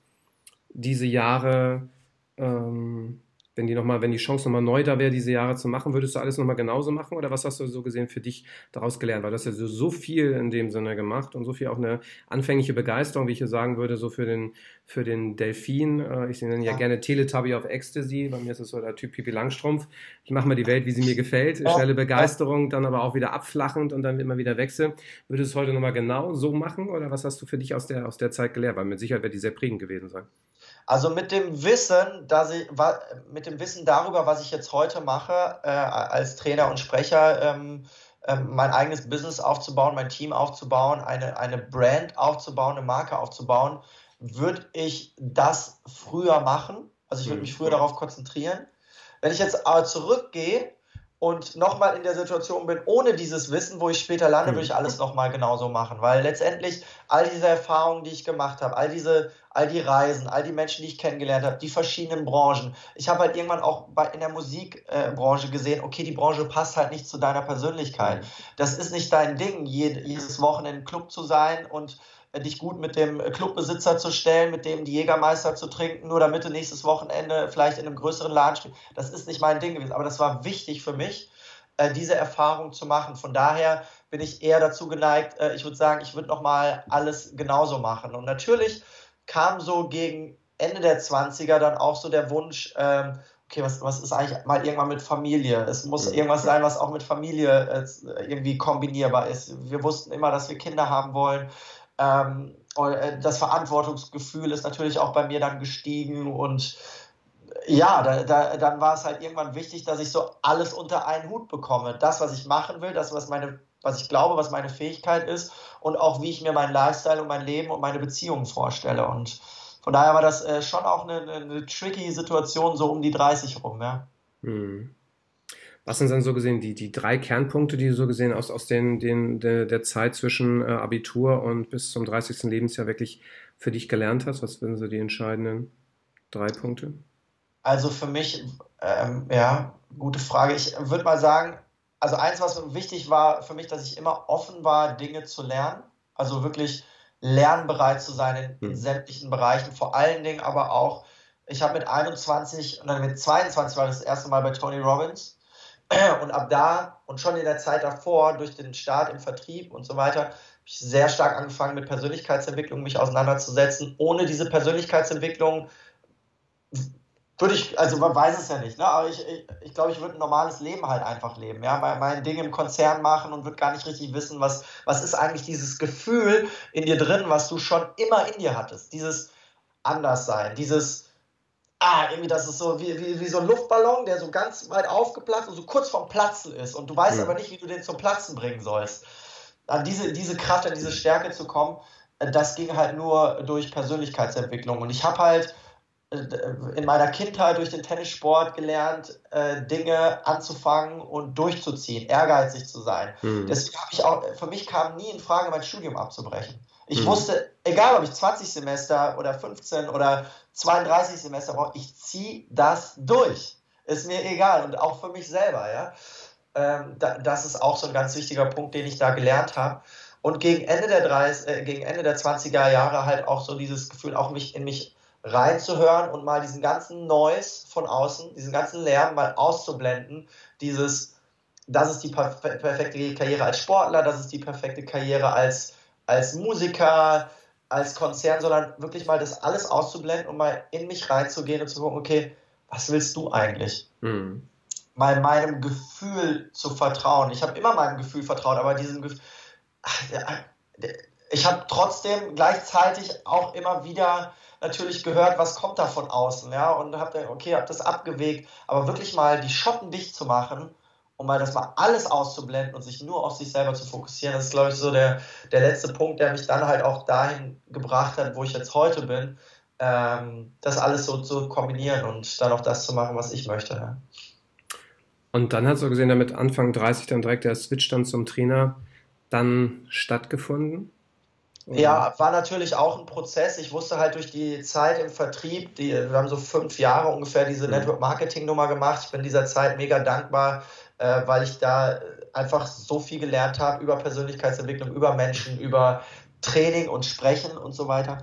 diese Jahre ähm, wenn die noch mal, wenn die Chance nochmal neu da wäre, diese Jahre zu machen, würdest du alles nochmal genauso machen oder was hast du so gesehen für dich daraus gelernt? Weil du hast ja so, so viel in dem Sinne gemacht und so viel auch eine anfängliche Begeisterung, wie ich hier sagen würde, so für den, für den Delfin. Äh, ich nenne ja, ja gerne Teletubby auf Ecstasy. Bei mir ist es so der Typ Pipi Langstrumpf. Ich mache mal die Welt, wie sie mir gefällt. Schnelle Begeisterung, dann aber auch wieder abflachend und dann immer wieder wechseln. Würdest du es heute nochmal genau so machen oder was hast du für dich aus der, aus der Zeit gelernt? Weil mit Sicherheit wird die sehr prägend gewesen sein. Also mit dem Wissen, dass ich, mit dem Wissen darüber, was ich jetzt heute mache, äh, als Trainer und Sprecher, ähm, äh, mein eigenes Business aufzubauen, mein Team aufzubauen, eine, eine Brand aufzubauen, eine Marke aufzubauen, würde ich das früher machen. Also ich würde mich früher mhm. darauf konzentrieren. Wenn ich jetzt aber zurückgehe und nochmal in der Situation bin, ohne dieses Wissen, wo ich später lande, würde ich mhm. alles nochmal genauso machen. Weil letztendlich all diese Erfahrungen, die ich gemacht habe, all diese, all die Reisen, all die Menschen, die ich kennengelernt habe, die verschiedenen Branchen. Ich habe halt irgendwann auch bei, in der Musikbranche gesehen, okay, die Branche passt halt nicht zu deiner Persönlichkeit. Mhm. Das ist nicht dein Ding, jedes Wochenende im Club zu sein und dich gut mit dem Clubbesitzer zu stellen, mit dem die Jägermeister zu trinken, nur damit du nächstes Wochenende vielleicht in einem größeren Laden spielst. Das ist nicht mein Ding gewesen, aber das war wichtig für mich, äh, diese Erfahrung zu machen. Von daher bin ich eher dazu geneigt, äh, ich würde sagen, ich würde nochmal alles genauso machen. Und natürlich kam so gegen Ende der 20er dann auch so der Wunsch, ähm, okay, was, was ist eigentlich mal irgendwann mit Familie? Es muss irgendwas sein, was auch mit Familie äh, irgendwie kombinierbar ist. Wir wussten immer, dass wir Kinder haben wollen. Ähm, äh, das Verantwortungsgefühl ist natürlich auch bei mir dann gestiegen und ja, da, da, dann war es halt irgendwann wichtig, dass ich so alles unter einen Hut bekomme. Das, was ich machen will, das, was meine, was ich glaube, was meine Fähigkeit ist und auch wie ich mir meinen Lifestyle und mein Leben und meine Beziehungen vorstelle. Und von daher war das äh, schon auch eine, eine, tricky Situation so um die 30 rum, ja. Hm. Was sind dann so gesehen die, die drei Kernpunkte, die du so gesehen aus, aus den, den, der, der Zeit zwischen äh, Abitur und bis zum 30. Lebensjahr wirklich für dich gelernt hast? Was sind so die entscheidenden drei Punkte? Also für mich, ähm, ja, gute Frage. Ich würde mal sagen, also eins, was wichtig war für mich, dass ich immer offen war, Dinge zu lernen. Also wirklich lernbereit zu sein in, in hm. sämtlichen Bereichen. Vor allen Dingen aber auch, ich habe mit 21 und dann mit 22 war das erste Mal bei Tony Robbins und ab da und schon in der Zeit davor, durch den Start im Vertrieb und so weiter, habe ich sehr stark angefangen, mit Persönlichkeitsentwicklung mich auseinanderzusetzen. Ohne diese Persönlichkeitsentwicklung würde ich, also man weiß es ja nicht, ne? aber ich, ich, ich glaube, ich würde ein normales Leben halt einfach leben. Ja? Mein, mein Ding im Konzern machen und würde gar nicht richtig wissen, was, was ist eigentlich dieses Gefühl in dir drin, was du schon immer in dir hattest. Dieses Anderssein, dieses ah, irgendwie, das ist so wie, wie, wie so ein Luftballon, der so ganz weit aufgeplatzt und so kurz vorm Platzen ist und du weißt mhm. aber nicht, wie du den zum Platzen bringen sollst. An diese, diese Kraft, an diese Stärke zu kommen, äh, das ging halt nur durch Persönlichkeitsentwicklung. Und ich habe halt äh, in meiner Kindheit durch den Tennissport gelernt, äh, Dinge anzufangen und durchzuziehen, ehrgeizig zu sein. Mhm. Deswegen habe ich auch, für mich kam nie in Frage, mein Studium abzubrechen. Ich mhm. wusste, egal ob ich 20 Semester oder 15 oder 32 Semester brauche, ich ziehe das durch. Ist mir egal und auch für mich selber, ja. Ähm, da, das ist auch so ein ganz wichtiger Punkt, den ich da gelernt habe. Und gegen Ende der 30, äh, gegen Ende der 20er Jahre halt auch so dieses Gefühl, auch mich in mich reinzuhören und mal diesen ganzen Noise von außen, diesen ganzen Lärm mal auszublenden. Dieses, das ist die perfekte Karriere als Sportler, das ist die perfekte Karriere als, als Musiker, als Konzern, sondern wirklich mal das alles auszublenden und mal in mich reinzugehen und zu gucken, okay, was willst du eigentlich? Mhm. Mal meinem Gefühl zu vertrauen. Ich habe immer meinem Gefühl vertraut, aber diesem Gefühl, ich habe trotzdem gleichzeitig auch immer wieder natürlich gehört, was kommt da von außen, ja, und habe okay, habe das abgewegt, aber wirklich mal die Schotten dicht zu machen um mal das mal alles auszublenden und sich nur auf sich selber zu fokussieren. Das ist, glaube ich, so der, der letzte Punkt, der mich dann halt auch dahin gebracht hat, wo ich jetzt heute bin, ähm, das alles so zu kombinieren und dann auch das zu machen, was ich möchte. Ja. Und dann hat so gesehen, damit Anfang 30 dann direkt der Switch dann zum Trainer dann stattgefunden? Oder? Ja, war natürlich auch ein Prozess. Ich wusste halt durch die Zeit im Vertrieb, die, wir haben so fünf Jahre ungefähr diese mhm. Network Marketing Nummer gemacht. Ich bin dieser Zeit mega dankbar, äh, weil ich da einfach so viel gelernt habe über Persönlichkeitsentwicklung, über Menschen, über Training und Sprechen und so weiter.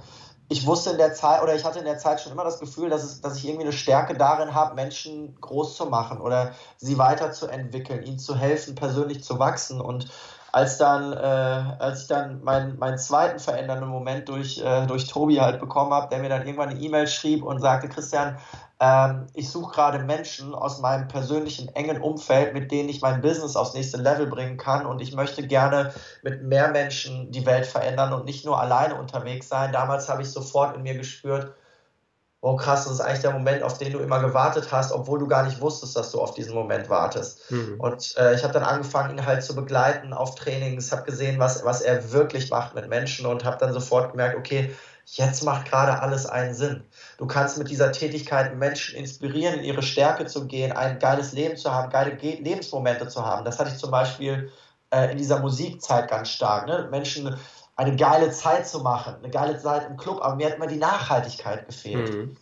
ich wusste in der Zeit oder ich hatte in der Zeit schon immer das Gefühl, dass, es, dass ich irgendwie eine Stärke darin habe, Menschen groß zu machen oder sie weiterzuentwickeln, ihnen zu helfen, persönlich zu wachsen. Und als dann, äh, als ich dann meinen, meinen zweiten verändernden Moment durch, äh, durch Tobi halt bekommen habe, der mir dann irgendwann eine E-Mail schrieb und sagte, Christian, ähm, ich suche gerade Menschen aus meinem persönlichen engen Umfeld, mit denen ich mein Business aufs nächste Level bringen kann und ich möchte gerne mit mehr Menschen die Welt verändern und nicht nur alleine unterwegs sein. Damals habe ich sofort in mir gespürt, oh krass, das ist eigentlich der Moment, auf den du immer gewartet hast, obwohl du gar nicht wusstest, dass du auf diesen Moment wartest. Mhm. Und äh, ich habe dann angefangen, ihn halt zu begleiten auf Trainings, habe gesehen, was, was er wirklich macht mit Menschen und habe dann sofort gemerkt, okay, jetzt macht gerade alles einen Sinn. Du kannst mit dieser Tätigkeit Menschen inspirieren, in ihre Stärke zu gehen, ein geiles Leben zu haben, geile Lebensmomente zu haben. Das hatte ich zum Beispiel äh, in dieser Musikzeit ganz stark. Ne? Menschen eine geile Zeit zu machen, eine geile Zeit im Club, aber mir hat immer die Nachhaltigkeit gefehlt. Mhm.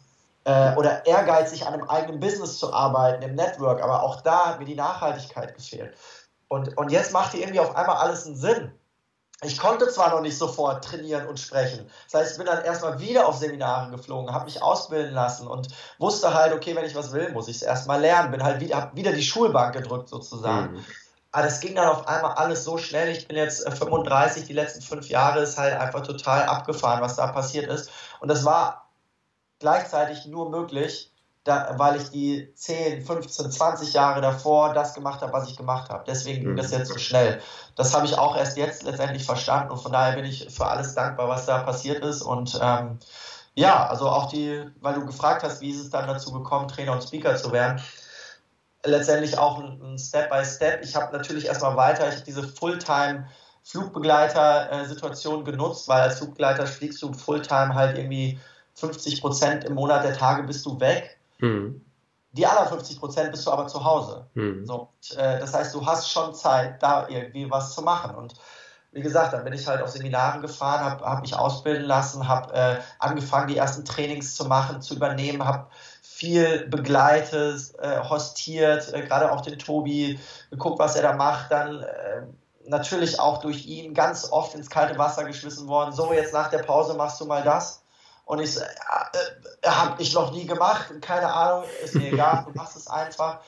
Äh, oder ehrgeizig an einem eigenen Business zu arbeiten, im Network, aber auch da hat mir die Nachhaltigkeit gefehlt. Und, und jetzt macht hier irgendwie auf einmal alles einen Sinn. Ich konnte zwar noch nicht sofort trainieren und sprechen. Das heißt, ich bin dann erstmal wieder auf Seminare geflogen, habe mich ausbilden lassen und wusste halt, okay, wenn ich was will, muss ich es erstmal lernen. Bin halt wieder, habe wieder die Schulbank gedrückt sozusagen. Mhm. Aber das ging dann auf einmal alles so schnell. Ich bin jetzt 35, äh, die letzten fünf Jahre ist halt einfach total abgefahren, was da passiert ist. Und das war gleichzeitig nur möglich, da, weil ich die 10, 15, 20 Jahre davor das gemacht habe, was ich gemacht habe. Deswegen ging das jetzt so schnell. Das habe ich auch erst jetzt letztendlich verstanden und von daher bin ich für alles dankbar, was da passiert ist. Und ähm, ja, also auch die, weil du gefragt hast, wie ist es dann dazu gekommen, Trainer und Speaker zu werden, letztendlich auch ein, Step by Step. Ich habe natürlich erstmal weiter, ich habe diese Fulltime Flugbegleiter-Situation genutzt, weil als Flugbegleiter fliegst du Fulltime halt irgendwie 50 Prozent im Monat der Tage bist du weg Mhm. Die anderen 50 Prozent bist du aber zu Hause. Mhm. So, äh, das heißt, du hast schon Zeit, da irgendwie was zu machen. Und wie gesagt, dann bin ich halt auf Seminaren gefahren, habe hab mich ausbilden lassen, habe äh, angefangen, die ersten Trainings zu machen, zu übernehmen, habe viel begleitet, äh, hostiert, äh, gerade auch den Tobi, geguckt, was er da macht, dann äh, natürlich auch durch ihn ganz oft ins kalte Wasser geschmissen worden. So, jetzt nach der Pause machst du mal das. Und ich, äh, äh, habe ich noch nie gemacht, keine Ahnung, ist mir egal, du machst es einfach.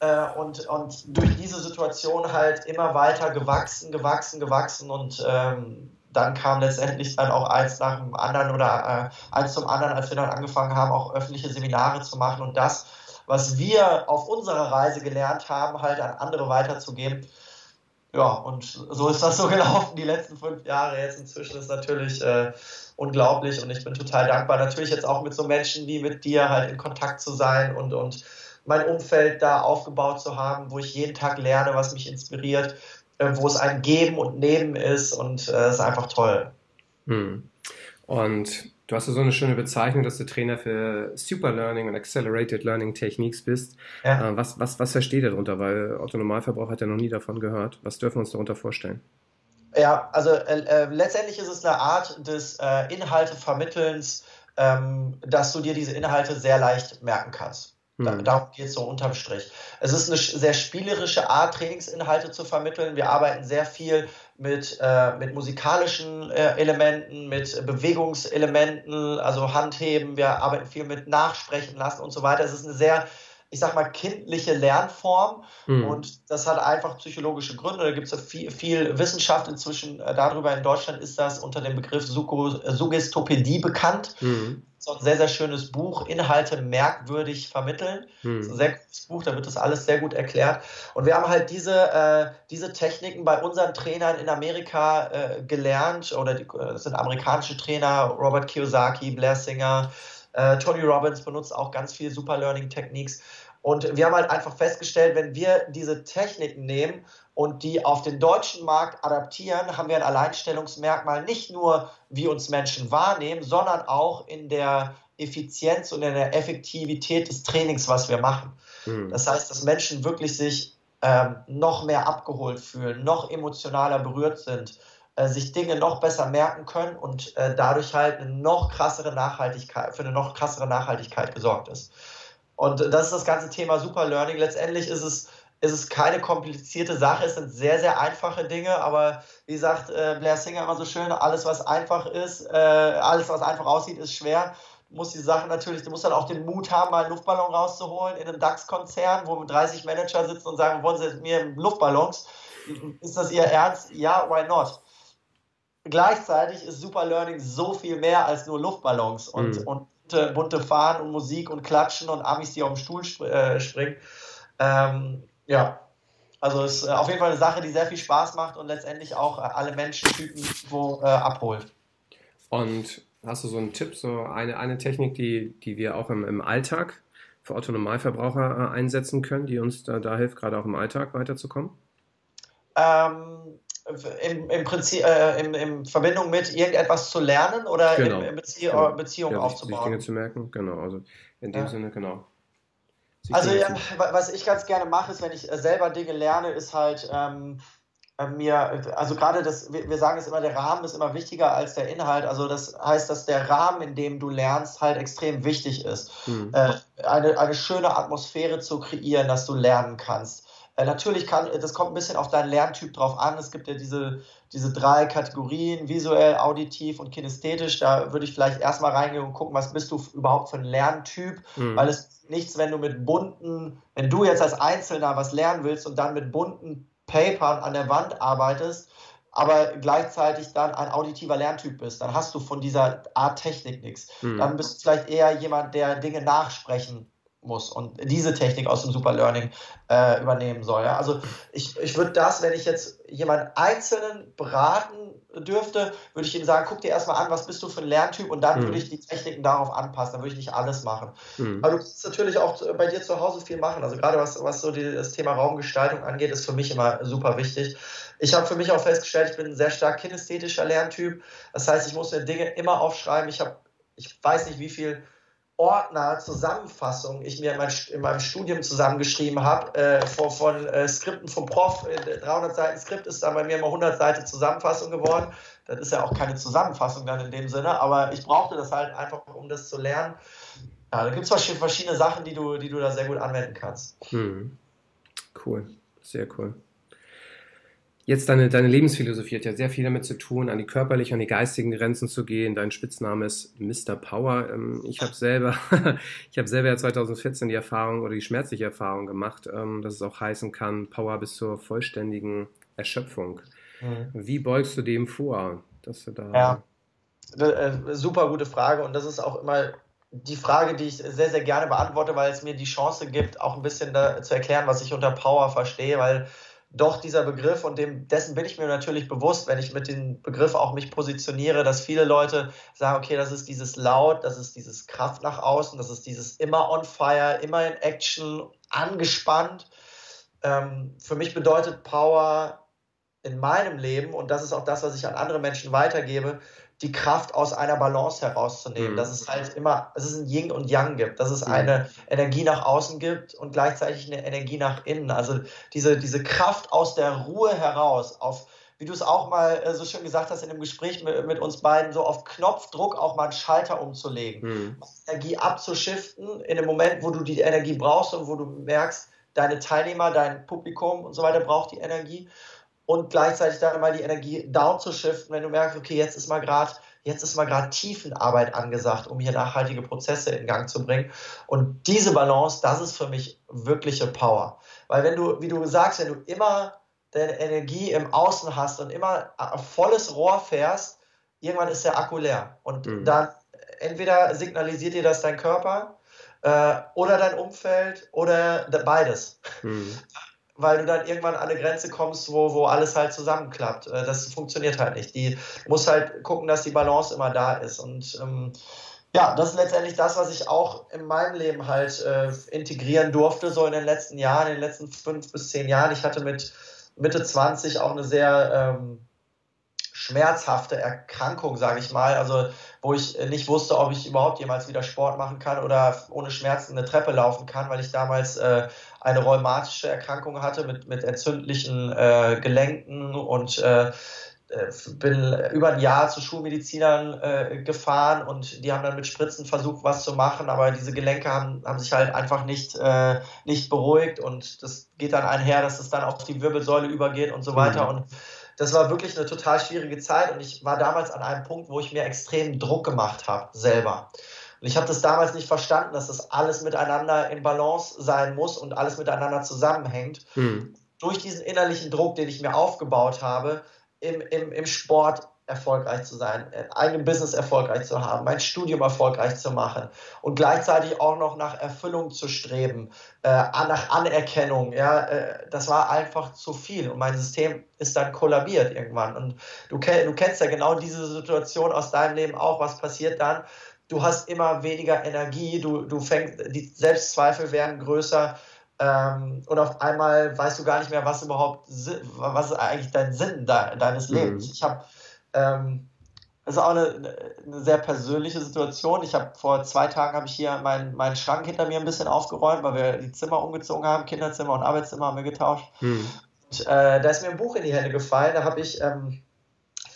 Äh, und, und durch diese Situation halt immer weiter gewachsen, gewachsen, gewachsen und ähm, dann kam letztendlich dann auch eins nach dem anderen oder äh, eins zum anderen, als wir dann angefangen haben, auch öffentliche Seminare zu machen und das, was wir auf unserer Reise gelernt haben, halt an andere weiterzugeben. Ja, und so ist das so gelaufen die letzten fünf Jahre. Jetzt inzwischen ist natürlich äh, unglaublich und ich bin total dankbar. Natürlich jetzt auch mit so Menschen wie mit dir halt in Kontakt zu sein und, und mein Umfeld da aufgebaut zu haben, wo ich jeden Tag lerne, was mich inspiriert, wo es ein Geben und Nehmen ist und es äh, ist einfach toll. Hm. Und du hast ja so eine schöne Bezeichnung, dass du Trainer für Super Learning und Accelerated Learning Techniques bist. Ja. Äh, was, was, was versteht ihr darunter? Weil Otto Normalverbraucher hat ja noch nie davon gehört. Was dürfen wir uns darunter vorstellen? Ja, also äh, äh, letztendlich ist es eine Art des äh, Inhaltevermittelns, ähm, dass du dir diese Inhalte sehr leicht merken kannst. Da, mhm. darum geht es so unterm Strich. Es ist eine sehr spielerische Art, Trainingsinhalte zu vermitteln. Wir arbeiten sehr viel mit, äh, mit musikalischen äh, Elementen, mit Bewegungselementen, also Handheben. Wir arbeiten viel mit Nachsprechen lassen und so weiter. Es ist eine sehr ich sag mal, kindliche Lernform. Mhm. Und das hat einfach psychologische Gründe. Da gibt es viel, viel, Wissenschaft inzwischen äh, darüber. In Deutschland ist das unter dem Begriff äh, Suggestopädie bekannt. Mhm. So ein sehr, sehr schönes Buch, Inhalte merkwürdig vermitteln. Mhm. Das ist ein sehr gutes Buch, da wird das alles sehr gut erklärt. Und wir haben halt diese, äh, diese Techniken bei unseren Trainern in Amerika äh, gelernt, oder die, äh, das sind amerikanische Trainer, Robert Kiyosaki, Blair Singer, äh, Tony Robbins benutzt auch ganz viel Super Learning Techniques. Und wir haben halt einfach festgestellt, wenn wir diese Techniken nehmen und die auf den deutschen Markt adaptieren, haben wir ein Alleinstellungsmerkmal nicht nur, wie uns Menschen wahrnehmen, sondern auch in der Effizienz und in der Effektivität des Trainings, was wir machen. Mhm. Das heißt, dass Menschen wirklich sich ähm, noch mehr abgeholt fühlen, noch emotionaler berührt sind, äh, sich Dinge noch besser merken können und äh, dadurch halt eine noch krassere Nachhaltigkeit, für eine noch krassere Nachhaltigkeit gesorgt ist. Und das ist das ganze Thema Super Learning. Letztendlich ist es ist es keine komplizierte Sache, es sind sehr, sehr einfache Dinge, aber wie sagt äh, Blair Singer immer so schön, alles, was einfach ist, äh, alles, was einfach aussieht, ist schwer. Du musst die Sache natürlich, du musst dann auch den Mut haben, mal einen Luftballon rauszuholen in einem DAX-Konzern, wo 30 Manager sitzen und sagen, wollen Sie mir Luftballons? Ist das Ihr Ernst? Ja, why not? Gleichzeitig ist Super Learning so viel mehr als nur Luftballons und, mhm. und bunte, bunte Fahnen und Musik und Klatschen und Amis, die auf dem Stuhl sp äh, springen. Ähm, ja, also es ist äh, auf jeden Fall eine Sache, die sehr viel Spaß macht und letztendlich auch äh, alle Menschentypen wo, äh, abholt. Und hast du so einen Tipp, so eine, eine Technik, die, die wir auch im, im Alltag für Autonormalverbraucher äh, einsetzen können, die uns da, da hilft, gerade auch im Alltag weiterzukommen? Ähm, im, im Prinzip äh, in, in Verbindung mit irgendetwas zu lernen oder genau. in, in Bezie genau. Beziehung ja, aufzubauen. Sich Dinge zu merken, genau. Also in dem ja. Sinne, genau. Also ja, was ich ganz gerne mache, ist, wenn ich äh, selber Dinge lerne, ist halt ähm, äh, mir, also gerade das, wir sagen es immer, der Rahmen ist immer wichtiger als der Inhalt. Also das heißt, dass der Rahmen, in dem du lernst, halt extrem wichtig ist. Mhm. Äh, eine, eine schöne Atmosphäre zu kreieren, dass du lernen kannst. Äh, natürlich kann, das kommt ein bisschen auf deinen Lerntyp drauf an. Es gibt ja diese, diese drei Kategorien, visuell, auditiv und kinästhetisch. Da würde ich vielleicht erstmal reingehen und gucken, was bist du überhaupt für ein Lerntyp, mhm. weil es nichts, wenn du mit bunten, wenn du jetzt als Einzelner was lernen willst und dann mit bunten Papern an der Wand arbeitest, aber gleichzeitig dann ein auditiver Lerntyp bist, dann hast du von dieser Art Technik nichts. Mhm. Dann bist du vielleicht eher jemand, der Dinge nachsprechen muss und diese Technik aus dem Super Learning äh, übernehmen soll. Ja? Also ich, ich würde das, wenn ich jetzt jemanden Einzelnen beraten dürfte, würde ich ihm sagen, guck dir erstmal an, was bist du für ein Lerntyp und dann mhm. würde ich die Techniken darauf anpassen, dann würde ich nicht alles machen. Mhm. Aber du kannst natürlich auch bei dir zu Hause viel machen. Also gerade was, was so die, das Thema Raumgestaltung angeht, ist für mich immer super wichtig. Ich habe für mich auch festgestellt, ich bin ein sehr stark kinästhetischer Lerntyp. Das heißt, ich muss mir Dinge immer aufschreiben. Ich habe, ich weiß nicht, wie viel Ordner, Zusammenfassung ich mir in, mein, in meinem Studium zusammengeschrieben habe, äh, von, von äh, Skripten vom Prof. 300 äh, Seiten Skript ist dann bei mir immer 100 Seiten Zusammenfassung geworden. Das ist ja auch keine Zusammenfassung dann in dem Sinne, aber ich brauchte das halt einfach, um das zu lernen. Ja, da gibt es verschiedene Sachen, die du, die du da sehr gut anwenden kannst. Hm. Cool, sehr cool. Jetzt deine, deine Lebensphilosophie hat ja sehr viel damit zu tun, an die körperlichen, an die geistigen Grenzen zu gehen. Dein Spitzname ist Mr. Power. Ähm, ich habe selber, ich habe selber ja 2014 die Erfahrung oder die schmerzliche Erfahrung gemacht, ähm, dass es auch heißen kann, Power bis zur vollständigen Erschöpfung. Mhm. Wie beugst du dem vor, dass du da? Ja, äh, super gute Frage und das ist auch immer die Frage, die ich sehr, sehr gerne beantworte, weil es mir die Chance gibt, auch ein bisschen zu erklären, was ich unter Power verstehe, weil doch dieser Begriff und dem, dessen bin ich mir natürlich bewusst, wenn ich mit dem Begriff auch mich positioniere, dass viele Leute sagen, okay, das ist dieses Laut, das ist dieses Kraft nach außen, das ist dieses immer on fire, immer in Action, angespannt. Ähm, für mich bedeutet Power in meinem Leben, und das ist auch das, was ich an andere Menschen weitergebe, die Kraft aus einer Balance herauszunehmen. Mhm. Dass es halt immer, dass es ein Yin und Yang gibt, dass es mhm. eine Energie nach außen gibt und gleichzeitig eine Energie nach innen. Also diese, diese Kraft aus der Ruhe heraus, auf, wie du es auch mal äh, so schön gesagt hast in dem Gespräch mit, mit, uns beiden, so auf Knopfdruck auch mal einen Schalter umzulegen, mhm. Energie abzuschiften in dem Moment, wo du die Energie brauchst und wo du merkst, deine Teilnehmer, dein Publikum und so weiter braucht die Energie und gleichzeitig dann mal die Energie down zu shiften, wenn du merkst, okay, jetzt ist mal gerade jetzt ist mal gerade Tiefenarbeit angesagt, um hier nachhaltige Prozesse in Gang zu bringen. Und diese Balance, das ist für mich wirkliche Power. Weil wenn du, wie du sagst, wenn du immer deine Energie im Außen hast und immer volles Rohr fährst, irgendwann ist der Akku leer. Und mhm. dann entweder signalisiert dir das dein Körper äh, oder dein Umfeld oder beides. Mhm. weil du dann irgendwann an eine Grenze kommst, wo, wo alles halt zusammenklappt. Äh, das funktioniert halt nicht. Die muss halt gucken, dass die Balance immer da ist. Und ähm, ja, das ist letztendlich das, was ich auch in meinem Leben halt äh, integrieren durfte, so in den letzten Jahren, in den letzten fünf bis zehn Jahren. Ich hatte mit Mitte 20 auch eine sehr ähm, schmerzhafte Erkrankung, sage ich mal. Also wo ich nicht wusste, ob ich überhaupt jemals wieder Sport machen kann oder ohne Schmerzen eine Treppe laufen kann, weil ich damals äh, eine rheumatische Erkrankung hatte mit, mit entzündlichen äh, Gelenken und äh, bin über ein Jahr zu Schulmedizinern äh, gefahren und die haben dann mit Spritzen versucht, was zu machen, aber diese Gelenke haben, haben sich halt einfach nicht, äh, nicht beruhigt und das geht dann einher, dass es dann auf die Wirbelsäule übergeht und so weiter. Mhm. Und das war wirklich eine total schwierige Zeit und ich war damals an einem Punkt, wo ich mir extrem Druck gemacht habe, selber. Und ich habe das damals nicht verstanden, dass das alles miteinander in Balance sein muss und alles miteinander zusammenhängt. Mhm. Durch diesen innerlichen Druck, den ich mir aufgebaut habe, im, im, im Sport erfolgreich zu sein, ein eigenes Business erfolgreich zu haben, mein Studium erfolgreich zu machen und gleichzeitig auch noch nach Erfüllung zu streben, äh, nach Anerkennung. Ja, äh, das war einfach zu viel und mein System ist dann kollabiert irgendwann. Und du, du kennst ja genau diese Situation aus deinem Leben auch. Was passiert dann? Du hast immer weniger Energie, du, du fängst, die Selbstzweifel werden größer ähm, und auf einmal weißt du gar nicht mehr, was überhaupt, was ist eigentlich dein Sinn de deines mhm. Lebens. Mhm. Ich habe, ähm, das ist auch eine, eine, sehr persönliche Situation. Ich habe vor zwei Tagen habe ich hier meinen mein Schrank hinter mir ein bisschen aufgeräumt, weil wir die Zimmer umgezogen haben, Kinderzimmer und Arbeitszimmer haben wir getauscht. Mhm. Und, äh, da ist mir ein Buch in die Hände gefallen. Da habe ich ähm,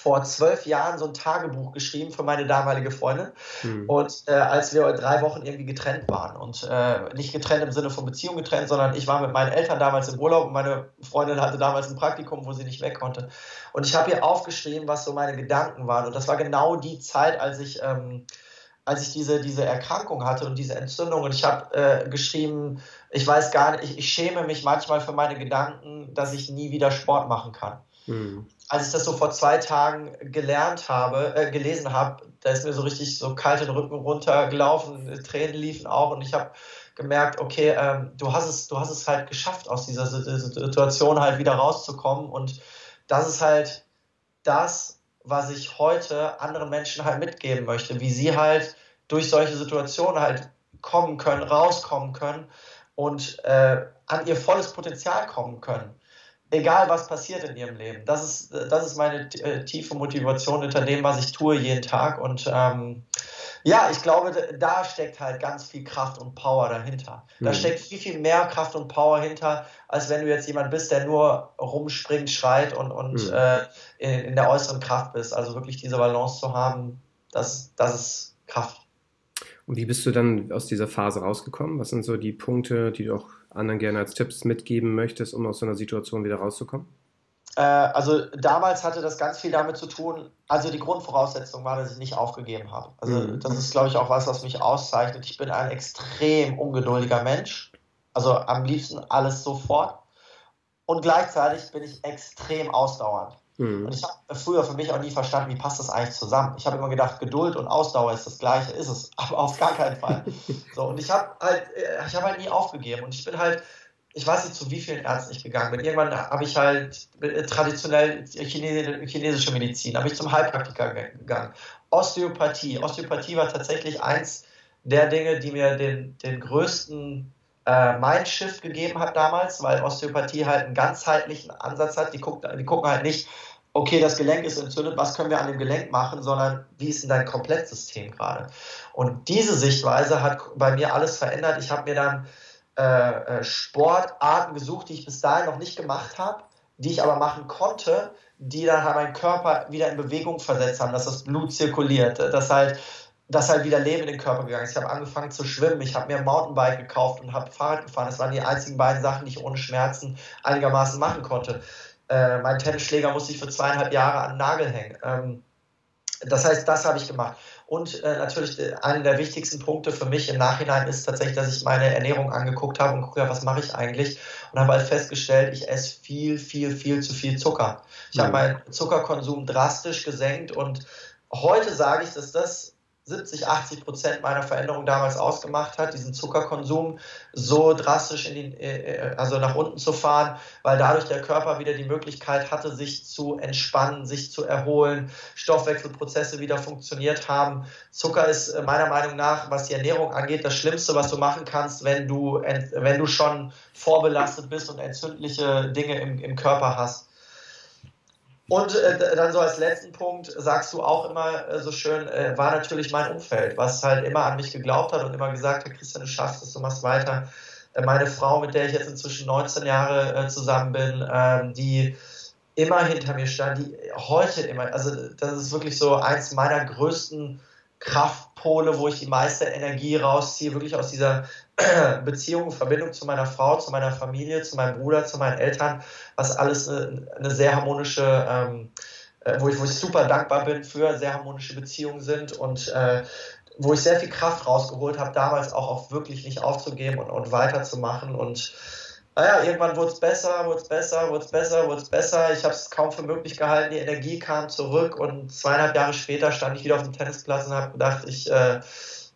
vor zwölf Jahren so ein Tagebuch geschrieben für meine damalige Freundin. Mhm. Und äh, als wir drei Wochen irgendwie getrennt waren und äh, nicht getrennt im Sinne von Beziehung getrennt, sondern ich war mit meinen Eltern damals im Urlaub und meine Freundin hatte damals ein Praktikum, wo sie nicht weg konnte. Und ich habe ihr aufgeschrieben, was so meine Gedanken waren. Und das war genau die Zeit, als ich ähm, als ich diese, diese Erkrankung hatte und diese Entzündung. Und ich habe äh, geschrieben, ich weiß gar nicht, ich, ich, schäme mich manchmal für meine Gedanken, dass ich nie wieder Sport machen kann. Mhm als ich das so vor zwei Tagen gelernt habe, äh, gelesen habe, da ist mir so richtig so kalt den Rücken runtergelaufen, Tränen liefen auch und ich habe gemerkt, okay, ähm, du hast es, du hast es halt geschafft, aus dieser Situation halt wieder rauszukommen und das ist halt das, was ich heute anderen Menschen halt mitgeben möchte, wie sie halt durch solche Situationen halt kommen können, rauskommen können und äh, an ihr volles Potenzial kommen können egal was passiert in ihrem Leben. Das ist, das ist meine äh, tiefe Motivation hinter dem, was ich tue jeden Tag. Und ähm, ja, ich glaube, da steckt halt ganz viel Kraft und Power dahinter. Da mhm. steckt viel, viel mehr Kraft und Power hinter, als wenn du jetzt jemand bist, der nur rumspringt, schreit und, und mhm. äh, in, in, der äußeren Kraft bist. Also wirklich diese Balance zu haben, das, das ist Kraft. Und wie bist du dann aus dieser Phase rausgekommen? Was sind so die Punkte, die du auch anderen gerne als Tipps mitgeben möchtest, um aus so einer Situation wieder rauszukommen? Äh, also damals hatte das ganz viel damit zu tun, also die Grundvoraussetzung war, dass ich nicht aufgegeben habe. Also mhm. das ist, glaube ich, auch was, was mich auszeichnet. Ich bin ein extrem ungeduldiger Mensch. Also am liebsten alles sofort. Und gleichzeitig bin ich extrem ausdauernd. Mhm. Und ich habe früher für mich auch nie verstanden, wie passt das eigentlich zusammen. Ich habe immer gedacht, Geduld und Ausdauer ist das Gleiche, ist es, aber auf gar keinen Fall. so, und ich habe halt, äh, ich habe halt nie aufgegeben und ich bin halt, ich weiß nicht, zu wie vielen Ärzten ich gegangen bin. Irgendwann habe ich halt äh, traditionell chinesische Medizin, habe ich zum Heilpraktiker gegangen. Osteopathie. Osteopathie war tatsächlich eins der Dinge, die mir den, den größten äh, Mindshift gegeben hat damals, weil Osteopathie halt einen ganzheitlichen Ansatz hat. Die, guckt, die gucken halt nicht, okay, das Gelenk ist entzündet, was können wir an dem Gelenk machen, sondern wie ist denn dein Komplettsystem gerade? Und diese Sichtweise hat bei mir alles verändert. Ich habe mir dann äh, äh, Sportarten gesucht, die ich bis dahin noch nicht gemacht habe, die ich aber machen konnte, die dann halt meinen Körper wieder in Bewegung versetzt haben, dass das Blut zirkuliert, dass halt dass halt wieder Leben in den Körper gegangen ist. Ich habe angefangen zu schwimmen, ich habe mir ein Mountainbike gekauft und habe Fahrrad gefahren. Das waren die einzigen beiden Sachen, die ich ohne Schmerzen einigermaßen machen konnte. Äh, mein Tennisschläger musste ich für zweieinhalb Jahre an den Nagel hängen. Ähm, das heißt, das habe ich gemacht. Und äh, natürlich äh, einer der wichtigsten Punkte für mich im Nachhinein ist tatsächlich, dass ich meine Ernährung angeguckt habe und gucke, ja, was mache ich eigentlich? Und habe halt festgestellt, ich esse viel, viel, viel zu viel Zucker. Ich mhm. habe meinen Zuckerkonsum drastisch gesenkt und heute sage ich, dass das 70, 80 Prozent meiner Veränderung damals ausgemacht hat, diesen Zuckerkonsum so drastisch in die, äh, also nach unten zu fahren, weil dadurch der Körper wieder die Möglichkeit hatte, sich zu entspannen, sich zu erholen, Stoffwechselprozesse wieder funktioniert haben. Zucker ist äh, meiner Meinung nach, was die Ernährung angeht, das Schlimmste, was du machen kannst, wenn du, wenn du schon vorbelastet bist und entzündliche Dinge im, im Körper hast. Und äh, dann so als letzten Punkt sagst du auch immer äh, so schön, äh, war natürlich mein Umfeld, was halt immer an mich geglaubt hat und immer gesagt hat, Christian, du schaffst es, du machst weiter. Äh, meine Frau, mit der ich jetzt inzwischen 19 Jahre äh, zusammen bin, ähm, die immer hinter mir stand, die heute immer, also das ist wirklich so eins meiner größten Kraftpole, wo ich die meiste Energie rausziehe, wirklich aus dieser Beziehung, Verbindung zu meiner Frau, zu meiner Familie, zu meinem Bruder, zu meinen Eltern, was alles eine, eine sehr harmonische, ähm, äh, wo, ich, wo ich super dankbar bin für, sehr harmonische Beziehungen sind und äh, wo ich sehr viel Kraft rausgeholt habe, damals auch, auch wirklich nicht aufzugeben und, und weiterzumachen und naja, irgendwann wurde es besser, wurde es besser, wurde es besser, wurde es besser. Ich habe es kaum für möglich gehalten. Die Energie kam zurück und zweieinhalb Jahre später stand ich wieder auf dem Tennisplatz und habe gedacht, ich, äh,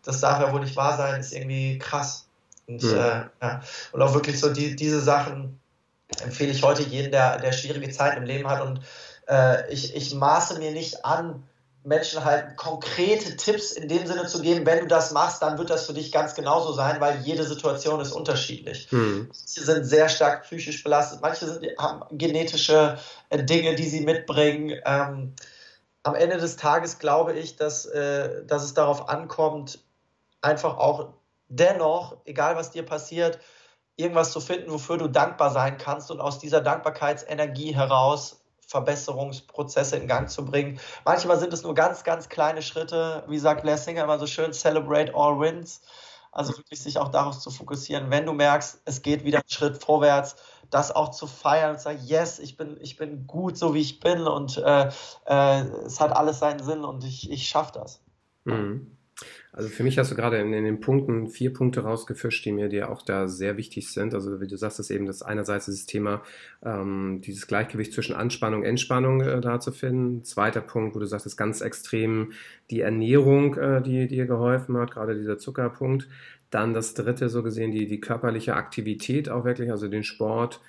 das darf ja wohl nicht wahr sein, ist irgendwie krass. Und, mhm. äh, ja. und auch wirklich so die, diese Sachen empfehle ich heute jedem, der, der schwierige Zeiten im Leben hat. Und äh, ich, ich maße mir nicht an, Menschen halt konkrete Tipps in dem Sinne zu geben, wenn du das machst, dann wird das für dich ganz genauso sein, weil jede Situation ist unterschiedlich. Mhm. Manche sind sehr stark psychisch belastet, manche sind, haben genetische äh, Dinge, die sie mitbringen. Ähm, am Ende des Tages glaube ich, dass, äh, dass es darauf ankommt, einfach auch dennoch, egal was dir passiert, irgendwas zu finden, wofür du dankbar sein kannst und aus dieser Dankbarkeitsenergie heraus Verbesserungsprozesse in Gang zu bringen. Manchmal sind es nur ganz, ganz kleine Schritte, wie sagt Blair Singer immer so schön, celebrate all wins. Also wirklich sich auch darauf zu fokussieren, wenn du merkst, es geht wieder einen Schritt vorwärts, das auch zu feiern und zu sagen, yes, ich bin, ich bin gut, so wie ich bin und äh, äh, es hat alles seinen Sinn und ich, ich schaffe das. Mhm. Also für mich hast du gerade in, in, den Punkten vier Punkte rausgefischt, die mir dir auch da sehr wichtig sind. Also wie du sagst, ist eben das einerseits dieses Thema, ähm, dieses Gleichgewicht zwischen Anspannung und Entspannung äh, da zu finden. Zweiter Punkt, wo du sagst, ist ganz extrem die Ernährung, äh, die dir geholfen hat, gerade dieser Zuckerpunkt. Dann das dritte, so gesehen, die, die körperliche Aktivität auch wirklich, also den Sport,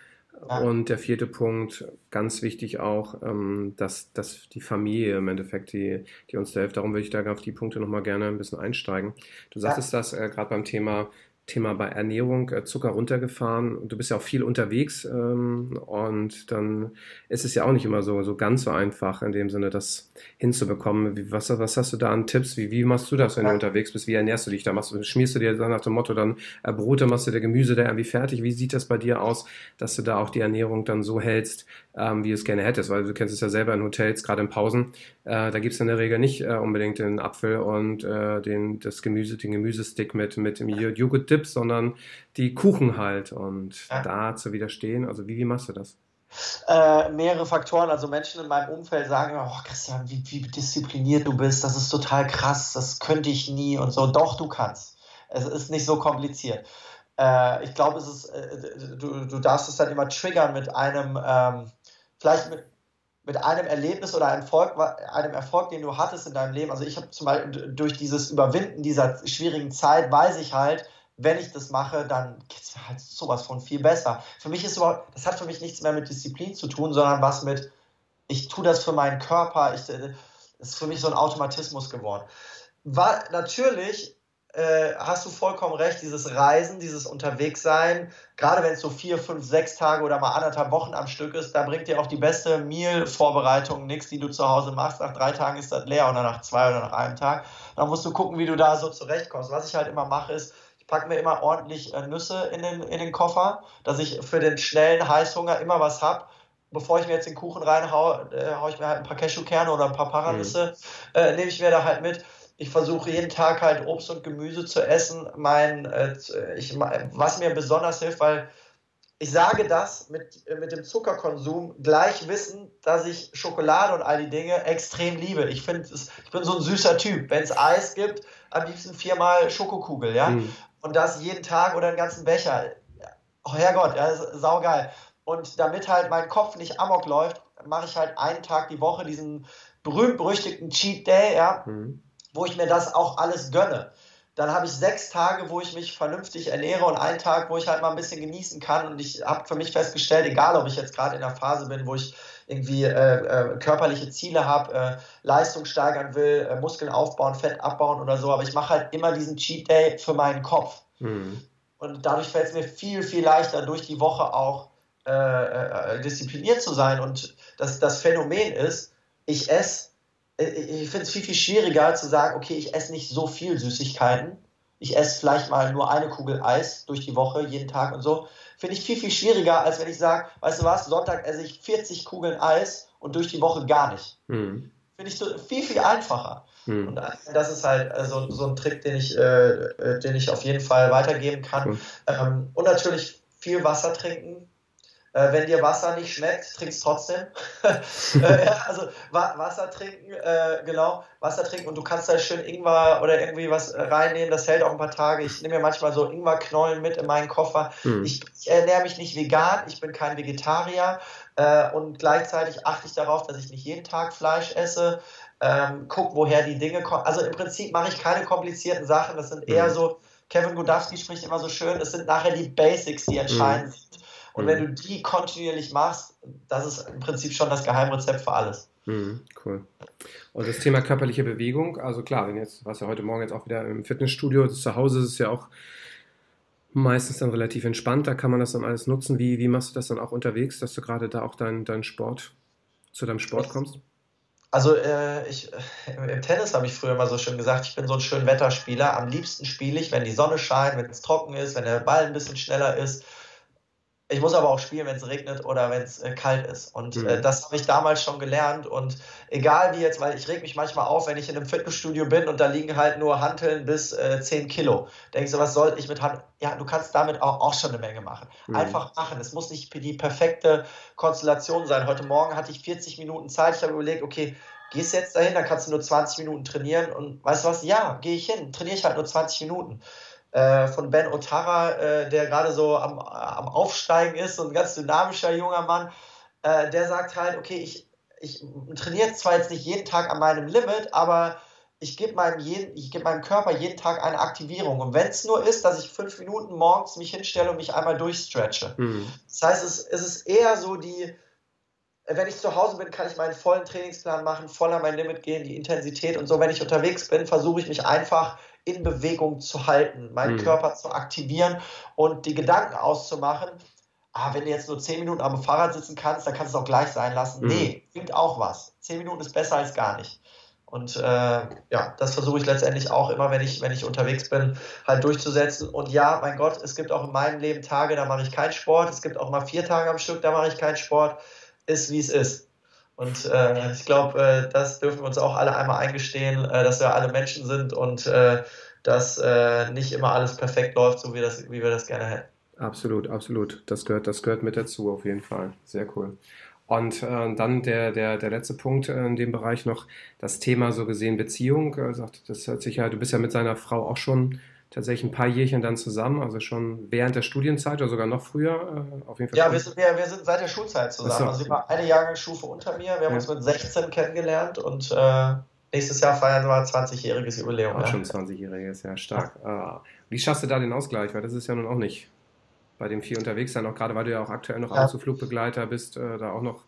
und der vierte Punkt, ganz wichtig auch, ähm, dass, dass die Familie im Endeffekt, die, die uns da hilft. Darum würde ich da auf die Punkte nochmal gerne ein bisschen einsteigen. Du sagtest ja. das äh, gerade beim Thema Thema bei Ernährung, äh, Zucker runtergefahren. Du bist ja auch viel unterwegs ähm, und dann ist es ja auch nicht immer so, so ganz so einfach in dem Sinne, das hinzubekommen. Wie, was, was hast du da an Tipps? Wie, wie machst du das, wenn ja. du unterwegs bist? Wie ernährst du dich da? Machst du, schmierst du dir dann nach dem Motto dann äh, Brote, machst du dir Gemüse da irgendwie fertig? Wie sieht das bei dir aus, dass du da auch die Ernährung dann so hältst, ähm, wie du es gerne hättest? Weil du kennst es ja selber in Hotels, gerade in Pausen, äh, da gibt es in der Regel nicht äh, unbedingt den Apfel und äh, den, das Gemüse, den Gemüsestick mit, mit dem Joghurt-Dip, sondern die Kuchen halt. Und ja. da zu widerstehen, also wie, wie machst du das? Äh, mehrere Faktoren. Also Menschen in meinem Umfeld sagen, oh Christian, wie, wie diszipliniert du bist, das ist total krass, das könnte ich nie und so. Doch, du kannst. Es ist nicht so kompliziert. Äh, ich glaube, es ist, äh, du, du darfst es dann immer triggern mit einem, ähm, vielleicht mit, mit einem Erlebnis oder einem Erfolg, einem Erfolg, den du hattest in deinem Leben. Also ich habe zum Beispiel durch dieses Überwinden dieser schwierigen Zeit, weiß ich halt, wenn ich das mache, dann geht es mir halt sowas von viel besser. Für mich ist überhaupt, das hat für mich nichts mehr mit Disziplin zu tun, sondern was mit, ich tue das für meinen Körper, ich, das äh, ist für mich so ein Automatismus geworden. War, natürlich äh, hast du vollkommen recht, dieses Reisen, dieses Unterwegssein, gerade wenn es so vier, fünf, sechs Tage oder mal anderthalb Wochen am Stück ist, da bringt dir auch die beste Meal-Vorbereitung nichts, die du zu Hause machst. Nach drei Tagen ist das leer oder nach zwei oder nach einem Tag. Dann musst du gucken, wie du da so zurechtkommst. Was ich halt immer mache, ist, ich packe mir immer ordentlich äh, Nüsse in den, in den Koffer, dass ich für den schnellen Heißhunger immer was habe bevor ich mir jetzt den Kuchen reinhaue, äh, haue ich mir halt ein paar Cashewkerne oder ein paar Paranüsse, mhm. äh, nehme ich mir da halt mit ich versuche jeden Tag halt Obst und Gemüse zu essen. Mein, äh, ich, was mir besonders hilft, weil ich sage das mit, mit dem Zuckerkonsum gleich wissen, dass ich Schokolade und all die Dinge extrem liebe. Ich finde, ich bin so ein süßer Typ. Wenn es Eis gibt, am liebsten viermal Schokokugel, ja. Mhm. Und das jeden Tag oder einen ganzen Becher. Oh Herrgott, ja, ist saugeil. Und damit halt mein Kopf nicht amok läuft, mache ich halt einen Tag die Woche diesen berühmt-berüchtigten Cheat Day, ja. Mhm wo ich mir das auch alles gönne. Dann habe ich sechs Tage, wo ich mich vernünftig ernähre und einen Tag, wo ich halt mal ein bisschen genießen kann. Und ich habe für mich festgestellt, egal ob ich jetzt gerade in der Phase bin, wo ich irgendwie äh, äh, körperliche Ziele habe, äh, Leistung steigern will, äh, Muskeln aufbauen, Fett abbauen oder so, aber ich mache halt immer diesen Cheat Day für meinen Kopf. Mhm. Und dadurch fällt es mir viel, viel leichter, durch die Woche auch äh, äh, diszipliniert zu sein. Und das, das Phänomen ist, ich esse ich finde es viel, viel schwieriger zu sagen, okay, ich esse nicht so viel Süßigkeiten, ich esse vielleicht mal nur eine Kugel Eis durch die Woche, jeden Tag und so, finde ich viel, viel schwieriger, als wenn ich sage, weißt du was, Sonntag esse ich 40 Kugeln Eis und durch die Woche gar nicht. Mhm. Finde ich so viel, viel einfacher. Mhm. Und das ist halt äh, so, so ein Trick, den ich, äh, äh, den ich auf jeden Fall weitergeben kann. Mhm. Ähm, und natürlich viel Wasser trinken, äh, wenn dir Wasser nicht schmeckt, trinkst trotzdem. äh, ja, also wa Wasser trinken, äh, genau, Wasser trinken und du kannst da schön Ingwer oder irgendwie was äh, reinnehmen, das hält auch ein paar Tage. Ich nehme mir manchmal so Ingwerknollen mit in meinen Koffer. Mhm. Ich, ich, ernähre mich nicht vegan, ich bin kein Vegetarier äh, und gleichzeitig achte ich darauf, dass ich nicht jeden Tag Fleisch esse. Ähm, guck, woher die Dinge kommen. Also im Prinzip mache ich keine komplizierten Sachen, das sind eher mhm. so, Kevin Godowski spricht immer so schön, es sind nachher die Basics, die entscheidend mhm. Und mhm. wenn du die kontinuierlich machst, das ist im Prinzip schon das Geheimrezept für alles. Mhm, cool. Und das Thema körperliche Bewegung, also klar, wenn jetzt, was ja heute Morgen jetzt auch wieder im Fitnessstudio, zu Hause ist es ja auch meistens dann relativ entspannt, da kann man das dann alles nutzen. Wie, wie machst du das dann auch unterwegs, dass du gerade da auch deinen dein Sport, zu deinem Sport kommst? Also äh, ich, im Tennis habe ich früher mal so schön gesagt, ich bin so ein schön Wetterspieler. Am liebsten spiele ich, wenn die Sonne scheint, wenn es trocken ist, wenn der Ball ein bisschen schneller ist ich muss aber auch spielen, wenn es regnet oder wenn es äh, kalt ist. Und mhm. äh, das habe ich damals schon gelernt. Und egal wie jetzt, weil ich reg mich manchmal auf, wenn ich in einem Fitnessstudio bin und da liegen halt nur Hanteln bis äh, 10 Kilo. Denkst du, was soll ich mit Hanteln? Ja, du kannst damit auch, auch schon eine Menge machen. Mhm. Einfach machen. Es muss nicht die perfekte Konstellation sein. Heute Morgen hatte ich 40 Minuten Zeit. Ich habe überlegt, okay, gehst jetzt dahin, dann kannst du nur 20 Minuten trainieren. Und weißt du was? Ja, gehe ich hin. Trainiere ich halt nur 20 Minuten. Äh, von Ben Otara, äh, der gerade so am, am Aufsteigen ist, so ein ganz dynamischer junger Mann, äh, der sagt halt, okay, ich, ich trainiere zwar jetzt nicht jeden Tag an meinem Limit, aber ich gebe meinem, geb meinem Körper jeden Tag eine Aktivierung. Und wenn es nur ist, dass ich fünf Minuten morgens mich hinstelle und mich einmal durchstretche. Mhm. Das heißt, es, es ist eher so die, wenn ich zu Hause bin, kann ich meinen vollen Trainingsplan machen, voll an mein Limit gehen, die Intensität und so. Wenn ich unterwegs bin, versuche ich mich einfach in Bewegung zu halten, meinen mhm. Körper zu aktivieren und die Gedanken auszumachen. Ah, wenn du jetzt nur 10 Minuten am Fahrrad sitzen kannst, dann kannst du es auch gleich sein lassen. Mhm. Nee, bringt auch was. 10 Minuten ist besser als gar nicht. Und äh, ja, das versuche ich letztendlich auch immer, wenn ich, wenn ich unterwegs bin, halt durchzusetzen. Und ja, mein Gott, es gibt auch in meinem Leben Tage, da mache ich keinen Sport. Es gibt auch mal vier Tage am Stück, da mache ich keinen Sport. Ist wie es ist. Und äh, ich glaube, äh, das dürfen wir uns auch alle einmal eingestehen, äh, dass wir alle Menschen sind und äh, dass äh, nicht immer alles perfekt läuft, so wie, das, wie wir das gerne hätten. Absolut, absolut. Das gehört, das gehört mit dazu, auf jeden Fall. Sehr cool. Und äh, dann der, der, der letzte Punkt in dem Bereich noch, das Thema so gesehen Beziehung. das hört sich ja, du bist ja mit seiner Frau auch schon tatsächlich ein paar Jährchen dann zusammen, also schon während der Studienzeit oder sogar noch früher? Äh, auf jeden Fall. Ja, wir sind, wir, wir sind seit der Schulzeit zusammen. So. Also sie war eine Jahrgangsstufe unter mir. Wir haben ja. uns mit 16 kennengelernt und äh, nächstes Jahr feiern wir 20-jähriges Jubiläum. Auch ja. schon 20-jähriges, ja, stark. Ja. Äh, wie schaffst du da den Ausgleich? Weil das ist ja nun auch nicht bei dem viel unterwegs sein, auch gerade weil du ja auch aktuell noch ja. zu Flugbegleiter bist, äh, da auch noch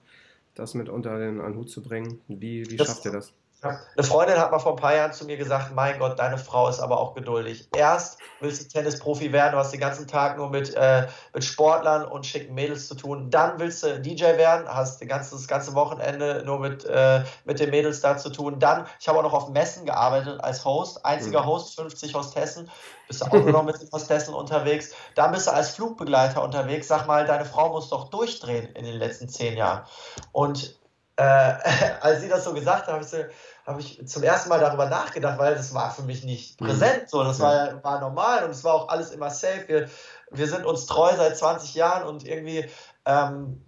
das mit unter den einen Hut zu bringen. Wie, wie schafft ihr das? Eine Freundin hat mal vor ein paar Jahren zu mir gesagt, mein Gott, deine Frau ist aber auch geduldig. Erst willst du Tennisprofi werden, du hast den ganzen Tag nur mit, äh, mit Sportlern und schicken Mädels zu tun. Dann willst du DJ werden, hast den ganzen, das ganze Wochenende nur mit, äh, mit den Mädels da zu tun. Dann, ich habe auch noch auf Messen gearbeitet als Host, einziger mhm. Host, 50 Hostessen. Bist du auch nur noch mit den Hostessen unterwegs. Dann bist du als Flugbegleiter unterwegs. Sag mal, deine Frau muss doch durchdrehen in den letzten zehn Jahren. Und äh, als sie das so gesagt hat, habe ich so, habe ich zum ersten Mal darüber nachgedacht, weil das war für mich nicht mhm. präsent. So, das war, war normal und es war auch alles immer safe. Wir, wir sind uns treu seit 20 Jahren und irgendwie, ähm,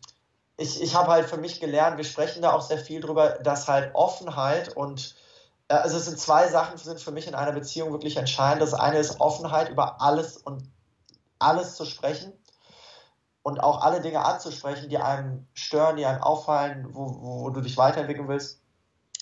ich, ich habe halt für mich gelernt, wir sprechen da auch sehr viel drüber, dass halt Offenheit und äh, also es sind zwei Sachen sind für mich in einer Beziehung wirklich entscheidend. Das eine ist Offenheit über alles und alles zu sprechen und auch alle Dinge anzusprechen, die einem stören, die einem auffallen, wo, wo du dich weiterentwickeln willst.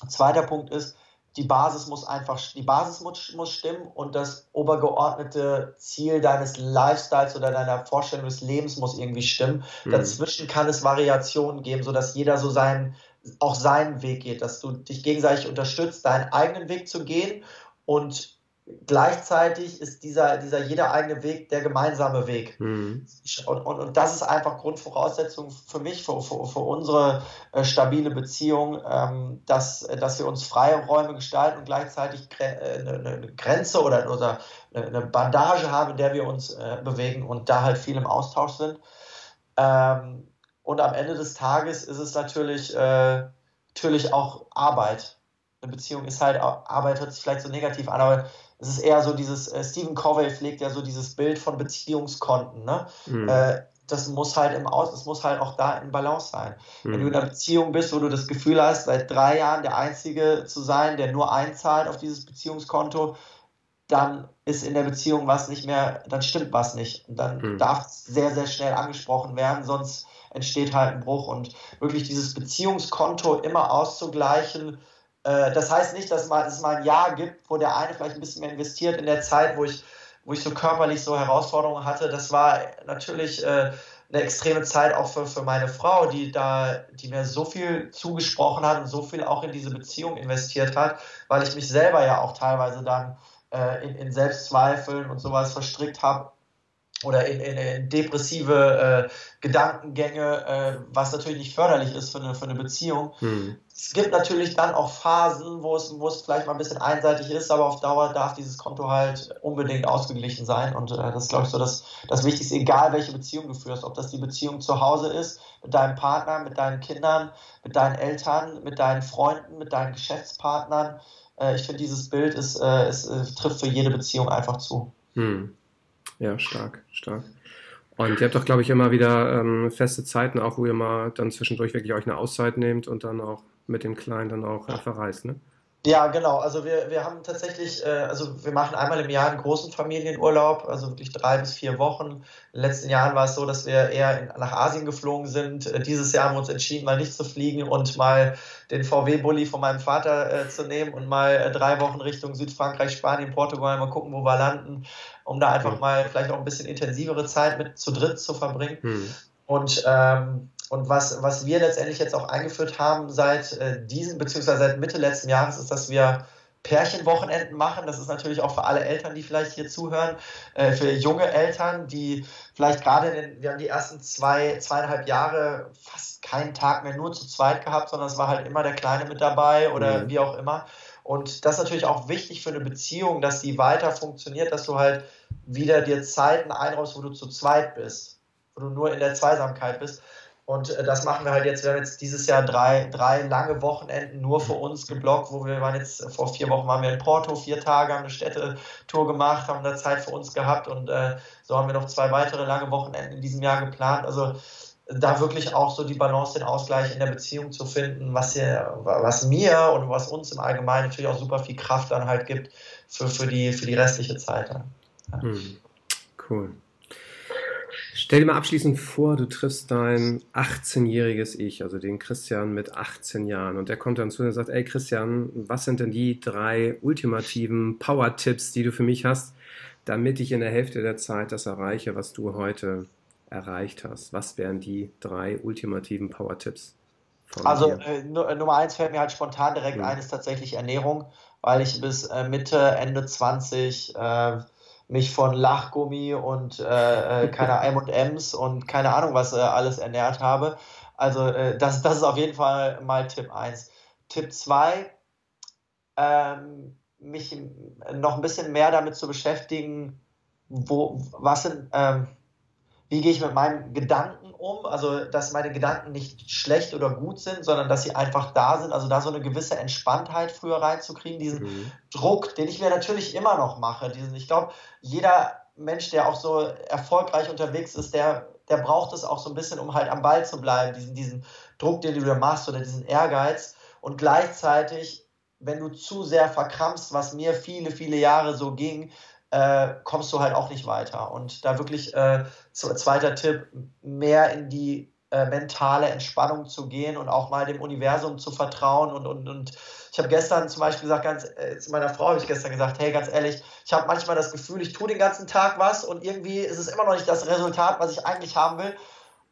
Zweiter Punkt ist, die Basis muss einfach, die Basis muss, muss stimmen und das obergeordnete Ziel deines Lifestyles oder deiner Vorstellung des Lebens muss irgendwie stimmen. Mhm. Dazwischen kann es Variationen geben, sodass jeder so seinen, auch seinen Weg geht, dass du dich gegenseitig unterstützt, deinen eigenen Weg zu gehen und gleichzeitig ist dieser, dieser jeder eigene Weg der gemeinsame Weg. Mhm. Und, und, und das ist einfach Grundvoraussetzung für mich, für, für, für unsere äh, stabile Beziehung, ähm, dass, dass wir uns freie Räume gestalten und gleichzeitig eine, äh, eine Grenze oder, oder eine Bandage haben, in der wir uns äh, bewegen und da halt viel im Austausch sind. Ähm, und am Ende des Tages ist es natürlich, äh, natürlich auch Arbeit. Eine Beziehung ist halt, Arbeit hört sich vielleicht so negativ an, aber es ist eher so dieses, äh, Stephen Covey pflegt ja so dieses Bild von Beziehungskonten. Ne? Mhm. Äh, das muss halt im Aus, es muss halt auch da in Balance sein. Mhm. Wenn du in einer Beziehung bist, wo du das Gefühl hast, seit drei Jahren der Einzige zu sein, der nur einzahlt auf dieses Beziehungskonto, dann ist in der Beziehung was nicht mehr, dann stimmt was nicht. Und dann mhm. darf es sehr, sehr schnell angesprochen werden, sonst entsteht halt ein Bruch. Und wirklich dieses Beziehungskonto immer auszugleichen, das heißt nicht, dass es mal ein Jahr gibt, wo der eine vielleicht ein bisschen mehr investiert in der Zeit, wo ich, wo ich so körperlich so Herausforderungen hatte. Das war natürlich äh, eine extreme Zeit auch für, für meine Frau, die da, die mir so viel zugesprochen hat und so viel auch in diese Beziehung investiert hat, weil ich mich selber ja auch teilweise dann äh, in, in Selbstzweifeln und sowas verstrickt habe oder in, in, in depressive äh, Gedankengänge, äh, was natürlich nicht förderlich ist für eine, für eine Beziehung. Hm. Es gibt natürlich dann auch Phasen, wo es, wo es vielleicht mal ein bisschen einseitig ist, aber auf Dauer darf dieses Konto halt unbedingt ausgeglichen sein. Und äh, das ist, glaube ich, so das, das Wichtigste, egal welche Beziehung du führst, ob das die Beziehung zu Hause ist, mit deinem Partner, mit deinen Kindern, mit deinen Eltern, mit deinen Freunden, mit deinen Geschäftspartnern. Äh, ich finde, dieses Bild ist, äh, ist, äh, trifft für jede Beziehung einfach zu. Hm. Ja, stark, stark. Und ihr habt doch, glaube ich, immer wieder ähm, feste Zeiten, auch wo ihr mal dann zwischendurch wirklich euch eine Auszeit nehmt und dann auch mit dem Kleinen dann auch äh, verreist, ne? Ja, genau. Also wir, wir haben tatsächlich, äh, also wir machen einmal im Jahr einen großen Familienurlaub, also wirklich drei bis vier Wochen. In den letzten Jahren war es so, dass wir eher in, nach Asien geflogen sind. Äh, dieses Jahr haben wir uns entschieden, mal nicht zu fliegen und mal den VW-Bully von meinem Vater äh, zu nehmen und mal äh, drei Wochen Richtung Südfrankreich, Spanien, Portugal, mal gucken, wo wir landen, um da einfach mal vielleicht auch ein bisschen intensivere Zeit mit zu dritt zu verbringen. Hm. Und ähm, und was, was wir letztendlich jetzt auch eingeführt haben seit äh, diesem, beziehungsweise seit Mitte letzten Jahres, ist, dass wir Pärchenwochenenden machen. Das ist natürlich auch für alle Eltern, die vielleicht hier zuhören, äh, für junge Eltern, die vielleicht gerade, in, wir haben die ersten zwei, zweieinhalb Jahre fast keinen Tag mehr nur zu zweit gehabt, sondern es war halt immer der Kleine mit dabei oder mhm. wie auch immer. Und das ist natürlich auch wichtig für eine Beziehung, dass die weiter funktioniert, dass du halt wieder dir Zeiten einräumst, wo du zu zweit bist, wo du nur in der Zweisamkeit bist. Und äh, das machen wir halt jetzt. Wir haben jetzt dieses Jahr drei, drei lange Wochenenden nur für uns geblockt, wo wir waren jetzt, vor vier Wochen waren wir in Porto, vier Tage, haben eine Städtetour gemacht, haben da Zeit für uns gehabt und äh, so haben wir noch zwei weitere lange Wochenenden in diesem Jahr geplant. Also da wirklich auch so die Balance, den Ausgleich in der Beziehung zu finden, was, hier, was mir und was uns im Allgemeinen natürlich auch super viel Kraft dann halt gibt für, für, die, für die restliche Zeit. Ja. Hm. Cool. Stell dir mal abschließend vor, du triffst dein 18-jähriges Ich, also den Christian mit 18 Jahren, und der kommt dann zu dir und sagt, ey Christian, was sind denn die drei ultimativen Power-Tipps, die du für mich hast, damit ich in der Hälfte der Zeit das erreiche, was du heute erreicht hast? Was wären die drei ultimativen Power-Tipps? Also äh, Nummer eins fällt mir halt spontan direkt mhm. ein, ist tatsächlich Ernährung, weil ich bis äh, Mitte, Ende 20 äh, mich von Lachgummi und äh, äh keine M&M's und keine Ahnung was äh, alles ernährt habe. Also äh, das, das ist auf jeden Fall mal Tipp 1. Tipp 2, ähm, mich noch ein bisschen mehr damit zu beschäftigen, wo, was sind, ähm, wie gehe ich mit meinen Gedanken um? Also, dass meine Gedanken nicht schlecht oder gut sind, sondern dass sie einfach da sind. Also, da so eine gewisse Entspanntheit früher reinzukriegen, diesen mhm. Druck, den ich mir natürlich immer noch mache. Diesen, ich glaube, jeder Mensch, der auch so erfolgreich unterwegs ist, der, der braucht es auch so ein bisschen, um halt am Ball zu bleiben, diesen, diesen Druck, den du da machst oder diesen Ehrgeiz. Und gleichzeitig, wenn du zu sehr verkrampfst, was mir viele, viele Jahre so ging, äh, kommst du halt auch nicht weiter. Und da wirklich, äh, so, zweiter Tipp, mehr in die äh, mentale Entspannung zu gehen und auch mal dem Universum zu vertrauen. Und, und, und ich habe gestern zum Beispiel gesagt, ganz, äh, zu meiner Frau habe ich gestern gesagt, hey, ganz ehrlich, ich habe manchmal das Gefühl, ich tue den ganzen Tag was und irgendwie ist es immer noch nicht das Resultat, was ich eigentlich haben will.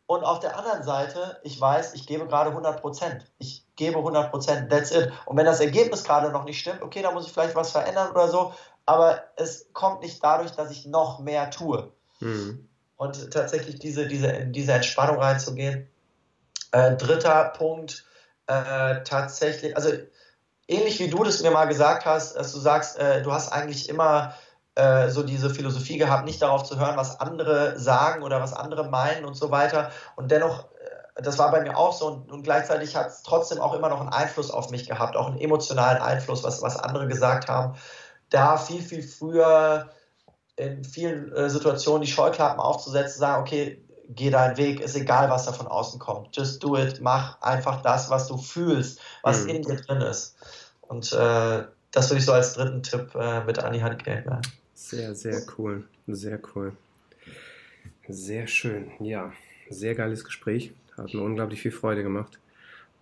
Und auf der anderen Seite, ich weiß, ich gebe gerade 100 Prozent. Ich gebe 100%, that's it. Und wenn das Ergebnis gerade noch nicht stimmt, okay, dann muss ich vielleicht was verändern oder so, aber es kommt nicht dadurch, dass ich noch mehr tue. Mhm. Und tatsächlich diese, diese, in diese Entspannung reinzugehen. Äh, dritter Punkt, äh, tatsächlich, also ähnlich wie du das mir mal gesagt hast, dass du sagst, äh, du hast eigentlich immer äh, so diese Philosophie gehabt, nicht darauf zu hören, was andere sagen oder was andere meinen und so weiter. Und dennoch, äh, das war bei mir auch so und, und gleichzeitig hat es trotzdem auch immer noch einen Einfluss auf mich gehabt, auch einen emotionalen Einfluss, was, was andere gesagt haben. Da viel, viel früher in vielen äh, Situationen die Scheuklappen aufzusetzen, sagen, okay, geh deinen Weg, ist egal, was da von außen kommt. Just do it, mach einfach das, was du fühlst, was mhm. in dir drin ist. Und äh, das würde ich so als dritten Tipp äh, mit an die Hand geben. Sehr, sehr cool. Sehr cool. Sehr schön. Ja, sehr geiles Gespräch. Hat mir unglaublich viel Freude gemacht.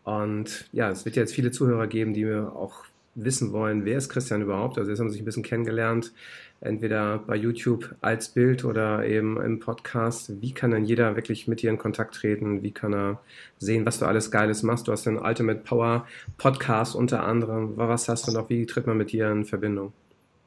Und ja, es wird jetzt viele Zuhörer geben, die mir auch wissen wollen, wer ist Christian überhaupt. Also jetzt haben sie sich ein bisschen kennengelernt, entweder bei YouTube als Bild oder eben im Podcast. Wie kann denn jeder wirklich mit dir in Kontakt treten? Wie kann er sehen, was du alles Geiles machst? Du hast den Ultimate Power Podcast unter anderem. Was hast du noch? Wie tritt man mit dir in Verbindung?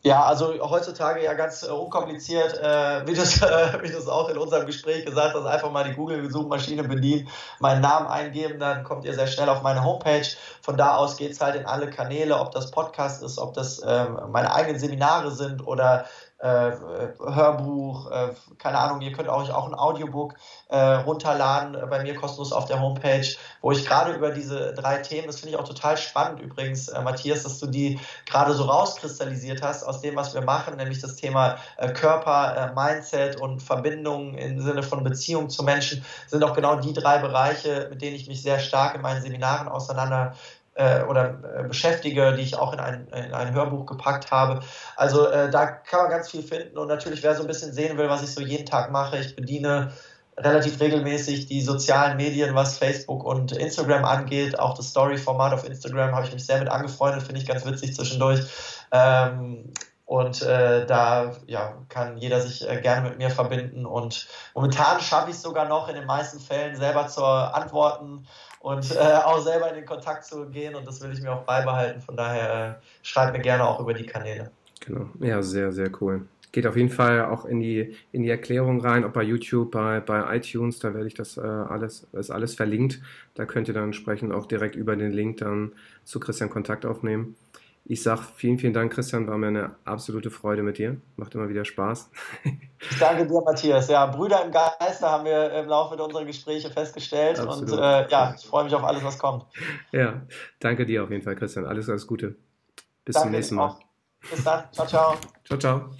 Ja, also heutzutage ja ganz äh, unkompliziert, äh, wie, du es äh, auch in unserem Gespräch gesagt hast, einfach mal die Google-Suchmaschine bedienen, meinen Namen eingeben, dann kommt ihr sehr schnell auf meine Homepage. Von da aus geht's halt in alle Kanäle, ob das Podcast ist, ob das äh, meine eigenen Seminare sind oder äh, Hörbuch, äh, keine Ahnung, ihr könnt euch auch ein Audiobook äh, runterladen äh, bei mir kostenlos auf der Homepage, wo ich gerade über diese drei Themen, das finde ich auch total spannend übrigens, äh, Matthias, dass du die gerade so rauskristallisiert hast aus dem, was wir machen, nämlich das Thema äh, Körper, Mindset und Verbindung im Sinne von Beziehung zu Menschen, sind auch genau die drei Bereiche, mit denen ich mich sehr stark in meinen Seminaren auseinander äh, oder äh, beschäftige, die ich auch in ein, in ein Hörbuch gepackt habe. Also äh, da kann man ganz viel finden und natürlich, wer so ein bisschen sehen will, was ich so jeden Tag mache, ich bediene relativ regelmäßig die sozialen Medien, was Facebook und Instagram angeht. Auch das Story-Format auf Instagram habe ich mich sehr mit angefreundet, finde ich ganz witzig zwischendurch. Ähm, und äh, da ja, kann jeder sich äh, gerne mit mir verbinden. Und momentan schaffe ich es sogar noch in den meisten Fällen selber zu antworten und äh, auch selber in den Kontakt zu gehen. Und das will ich mir auch beibehalten. Von daher äh, schreibt mir gerne auch über die Kanäle. Genau, ja, sehr, sehr cool. Geht auf jeden Fall auch in die, in die Erklärung rein, ob bei YouTube, bei, bei iTunes, da werde ich das äh, alles, ist alles verlinkt. Da könnt ihr dann entsprechend auch direkt über den Link dann zu Christian Kontakt aufnehmen. Ich sage vielen, vielen Dank, Christian. War mir eine absolute Freude mit dir. Macht immer wieder Spaß. Ich danke dir, Matthias. Ja, Brüder im Geiste haben wir im Laufe unserer Gespräche festgestellt. Absolut. Und äh, ja, ich freue mich auf alles, was kommt. Ja, danke dir auf jeden Fall, Christian. Alles, alles Gute. Bis danke zum nächsten Mal. Bis dann. Ciao, ciao. Ciao, ciao.